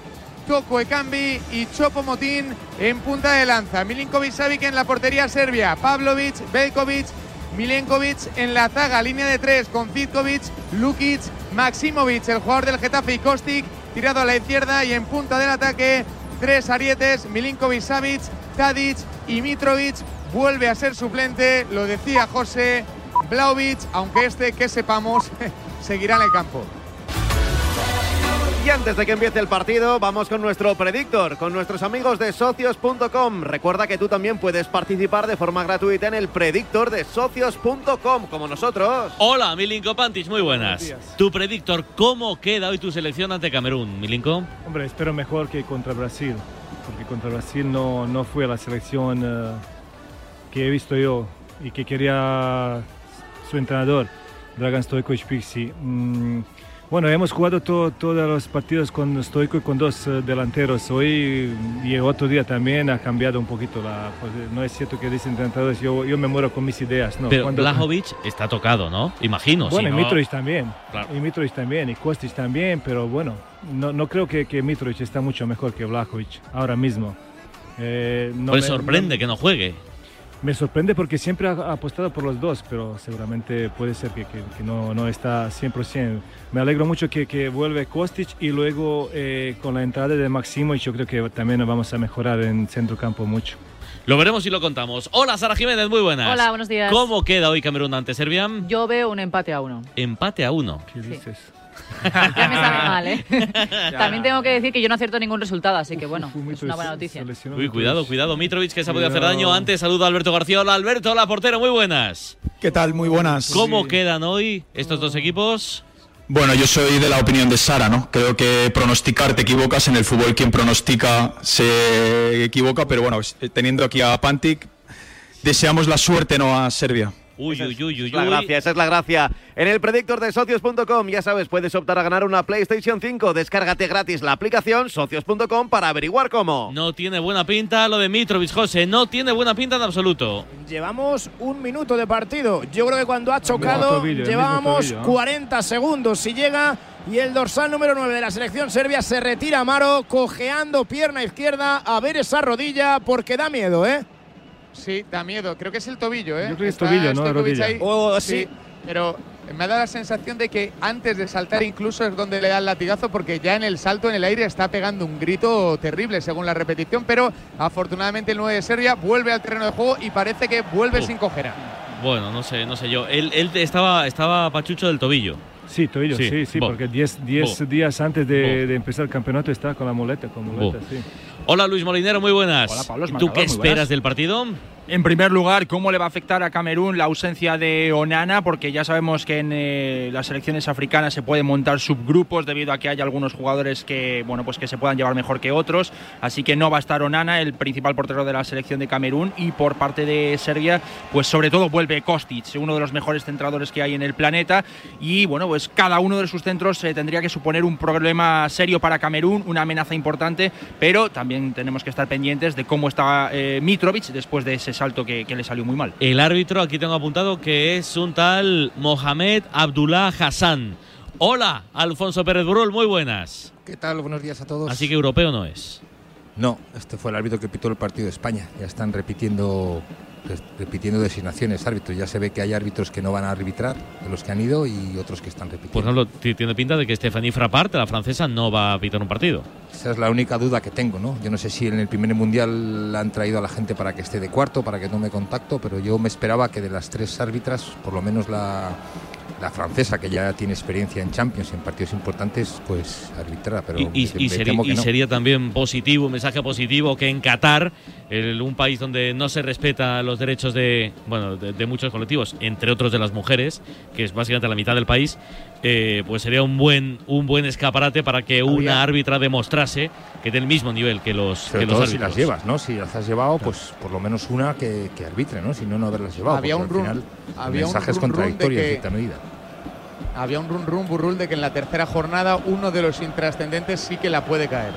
Toko Ekambi y Chopo Motín en punta de lanza. Milinkovic Savic en la portería serbia, Pavlovic, Belkovic, Milenkovic en la zaga, línea de tres con Zitkovic, Lukic, Maximovic, el jugador del Getafe y Kostic, tirado a la izquierda y en punta del ataque, tres arietes, Milinkovic Savic, Tadic y Mitrovic. Vuelve a ser suplente, lo decía José Blaovic, aunque este, que sepamos, seguirá en el campo. Y antes de que empiece el partido, vamos con nuestro predictor, con nuestros amigos de socios.com. Recuerda que tú también puedes participar de forma gratuita en el predictor de socios.com, como nosotros. Hola, Milinko Pantis, muy buenas. Tu predictor, ¿cómo queda hoy tu selección ante Camerún, Milinko? Hombre, espero mejor que contra Brasil, porque contra Brasil no, no fue la selección uh, que he visto yo y que quería su entrenador, Dragan Stojkovic Pixi. Mm, bueno, hemos jugado to, todos los partidos con Stoico y con dos uh, delanteros. Hoy y otro día también ha cambiado un poquito la. Pues, no es cierto que dicen entrenadores, yo, yo me muero con mis ideas. No, Pero Cuando- Blajovic está tocado, ¿no? Imagino. bueno, si y no- Mitrovic también. Claro. Y Mitrovic también, y Kostic también, pero bueno, no, no creo que, que Mitrovic está mucho mejor que Blajovic ahora mismo. Eh, no Pues me- sorprende no- que no juegue. Me sorprende porque siempre ha, apostado por los dos, pero seguramente puede ser que, que- que no, no está 100%. Me alegro mucho que, que vuelve Kostic y luego eh, con la entrada de Maximo yo creo que también vamos a mejorar en centro campo mucho. Lo veremos y lo contamos. Hola, Sara Jiménez, muy buenas. Hola, buenos días. ¿Cómo queda hoy Camerún ante Serbia? Yo veo un empate a uno. Empate a uno. ¿Qué dices? Ya me sabe mal, ¿eh? También tengo que decir que yo no acierto ningún resultado, así que bueno, es una buena noticia. Uy, cuidado, cuidado, Mitrovic, que se ha podido hacer daño. Antes saludo a Alberto García. Hola, Alberto, hola, portero, muy buenas. ¿Qué tal? Muy buenas. ¿Cómo quedan hoy estos dos equipos? Bueno, yo soy de la opinión de Sara, ¿no? Creo que pronosticar te equivocas. En el fútbol quien pronostica se equivoca, pero bueno, teniendo aquí a Pantic, deseamos la suerte, ¿no? A Serbia. Uy, uy, uy, uy, La uy. gracia, esa es la gracia. En el predictor de socios.com, ya sabes, puedes optar a ganar una PlayStation 5. Descárgate gratis la aplicación socios.com para averiguar cómo. No tiene buena pinta lo de Mitrovic, José. No tiene buena pinta en absoluto. Llevamos un minuto de partido. Yo creo que cuando ha chocado tobillo, el llevábamos mismo tobillo, ¿no? 40 segundos. Si llega y el dorsal número 9 de la selección serbia se retira Amaro, cojeando pierna izquierda a ver esa rodilla porque da miedo, ¿eh? Sí, da miedo. Creo que es el tobillo, ¿eh? Yo creo que es tobillo, no Stojkovic rodilla. ahí. Oh, sí. sí. Pero me ha dado la sensación de que antes de saltar incluso es donde le da el latigazo porque ya en el salto en el aire está pegando un grito terrible según la repetición, pero afortunadamente el 9 de Serbia vuelve al terreno de juego y parece que vuelve Oh. sin cojera. Bueno, no sé, no sé yo. Él, él estaba, estaba pachucho del tobillo. Sí, tobillo, sí, sí, porque 10 días antes de, de, empezar el campeonato está con la muleta. Con muleta sí. Hola Luis Molinero, muy buenas. Hola Pablo, ¿Tú qué esperas del partido? En primer lugar, ¿cómo le va a afectar a Camerún la ausencia de Onana? Porque ya sabemos que en eh, las selecciones africanas se pueden montar subgrupos debido a que hay algunos jugadores que, bueno, pues que se puedan llevar mejor que otros. Así que no va a estar Onana, el principal portero de la selección de Camerún. Y por parte de Serbia, pues sobre todo vuelve Kostic, uno de los mejores centradores que hay en el planeta. Y bueno, pues cada uno de sus centros eh, tendría que suponer un problema serio para Camerún, una amenaza importante. Pero también tenemos que estar pendientes de cómo está eh, Mitrovic después de ese salto que, le salió muy mal. El árbitro, aquí tengo apuntado que es un tal Mohamed Abdullah Hassan. Hola, Alfonso Pérez Burrol, muy buenas. ¿Qué tal? Buenos días a todos. Así que europeo no es. No, este fue el árbitro que pitó el partido de España. Ya están repitiendo repitiendo designaciones árbitros. Ya se ve que hay árbitros que no van a arbitrar, de los que han ido, y otros que están repitiendo. Por ejemplo, tiene pinta de que Stephanie Frappart, la francesa, no va a pitar un partido. Esa es la única duda que tengo, ¿no? Yo no sé si en el primer mundial han traído a la gente para que esté de cuarto, para que tome contacto, pero yo me esperaba que de las tres árbitras, por lo menos la, la francesa, que ya tiene experiencia en Champions, en partidos importantes, pues arbitrar. Pero y, sería, también positivo, un mensaje positivo, que en Qatar, un país donde no se respeta los derechos de, bueno, de, muchos colectivos, entre otros de las mujeres, que es básicamente la mitad del país, eh, pues sería un buen, un buen escaparate para que una árbitra demostrase que tiene el mismo nivel que los, que los árbitros. si las llevas, ¿no? Si las has llevado, pues por lo menos una que, arbitre, ¿no? Si no, no haberlas llevado. Había un run, había mensajes contradictorios de, esta medida había un run run burrul de que en la tercera jornada uno de los intrascendentes sí que la puede caer.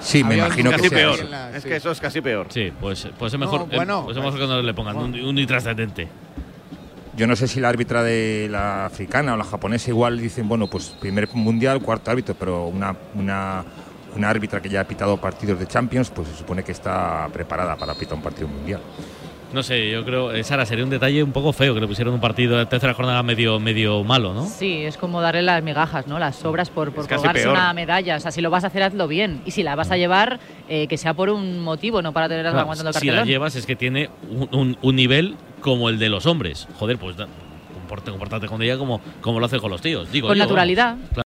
Sí, me imagino que peor. es que eso es casi peor. Sí, pues, pues es mejor, bueno, pues es mejor que no le pongan un, intrascendente. Yo no sé si la árbitra de la africana o la japonesa igual dicen, bueno, pues primer mundial, cuarto árbitro, pero una, una, una árbitra que ya ha pitado partidos de Champions, pues se supone que está preparada para pitar un partido mundial. No sé, yo creo, eh, Sara, sería un detalle un poco feo que le pusieran un partido de tercera jornada medio, medio malo, ¿no? Sí, es como darle las migajas, ¿no? Las sobras por, por una medalla. O sea, si lo vas a hacer, hazlo bien. Y si la vas a llevar, eh, que sea por un motivo, no para tenerla aguantando el cartelón. Si la llevas es que tiene un, un, nivel como el de los hombres. Joder, pues comportate con ella como, como lo hace con los tíos. Digo con naturalidad.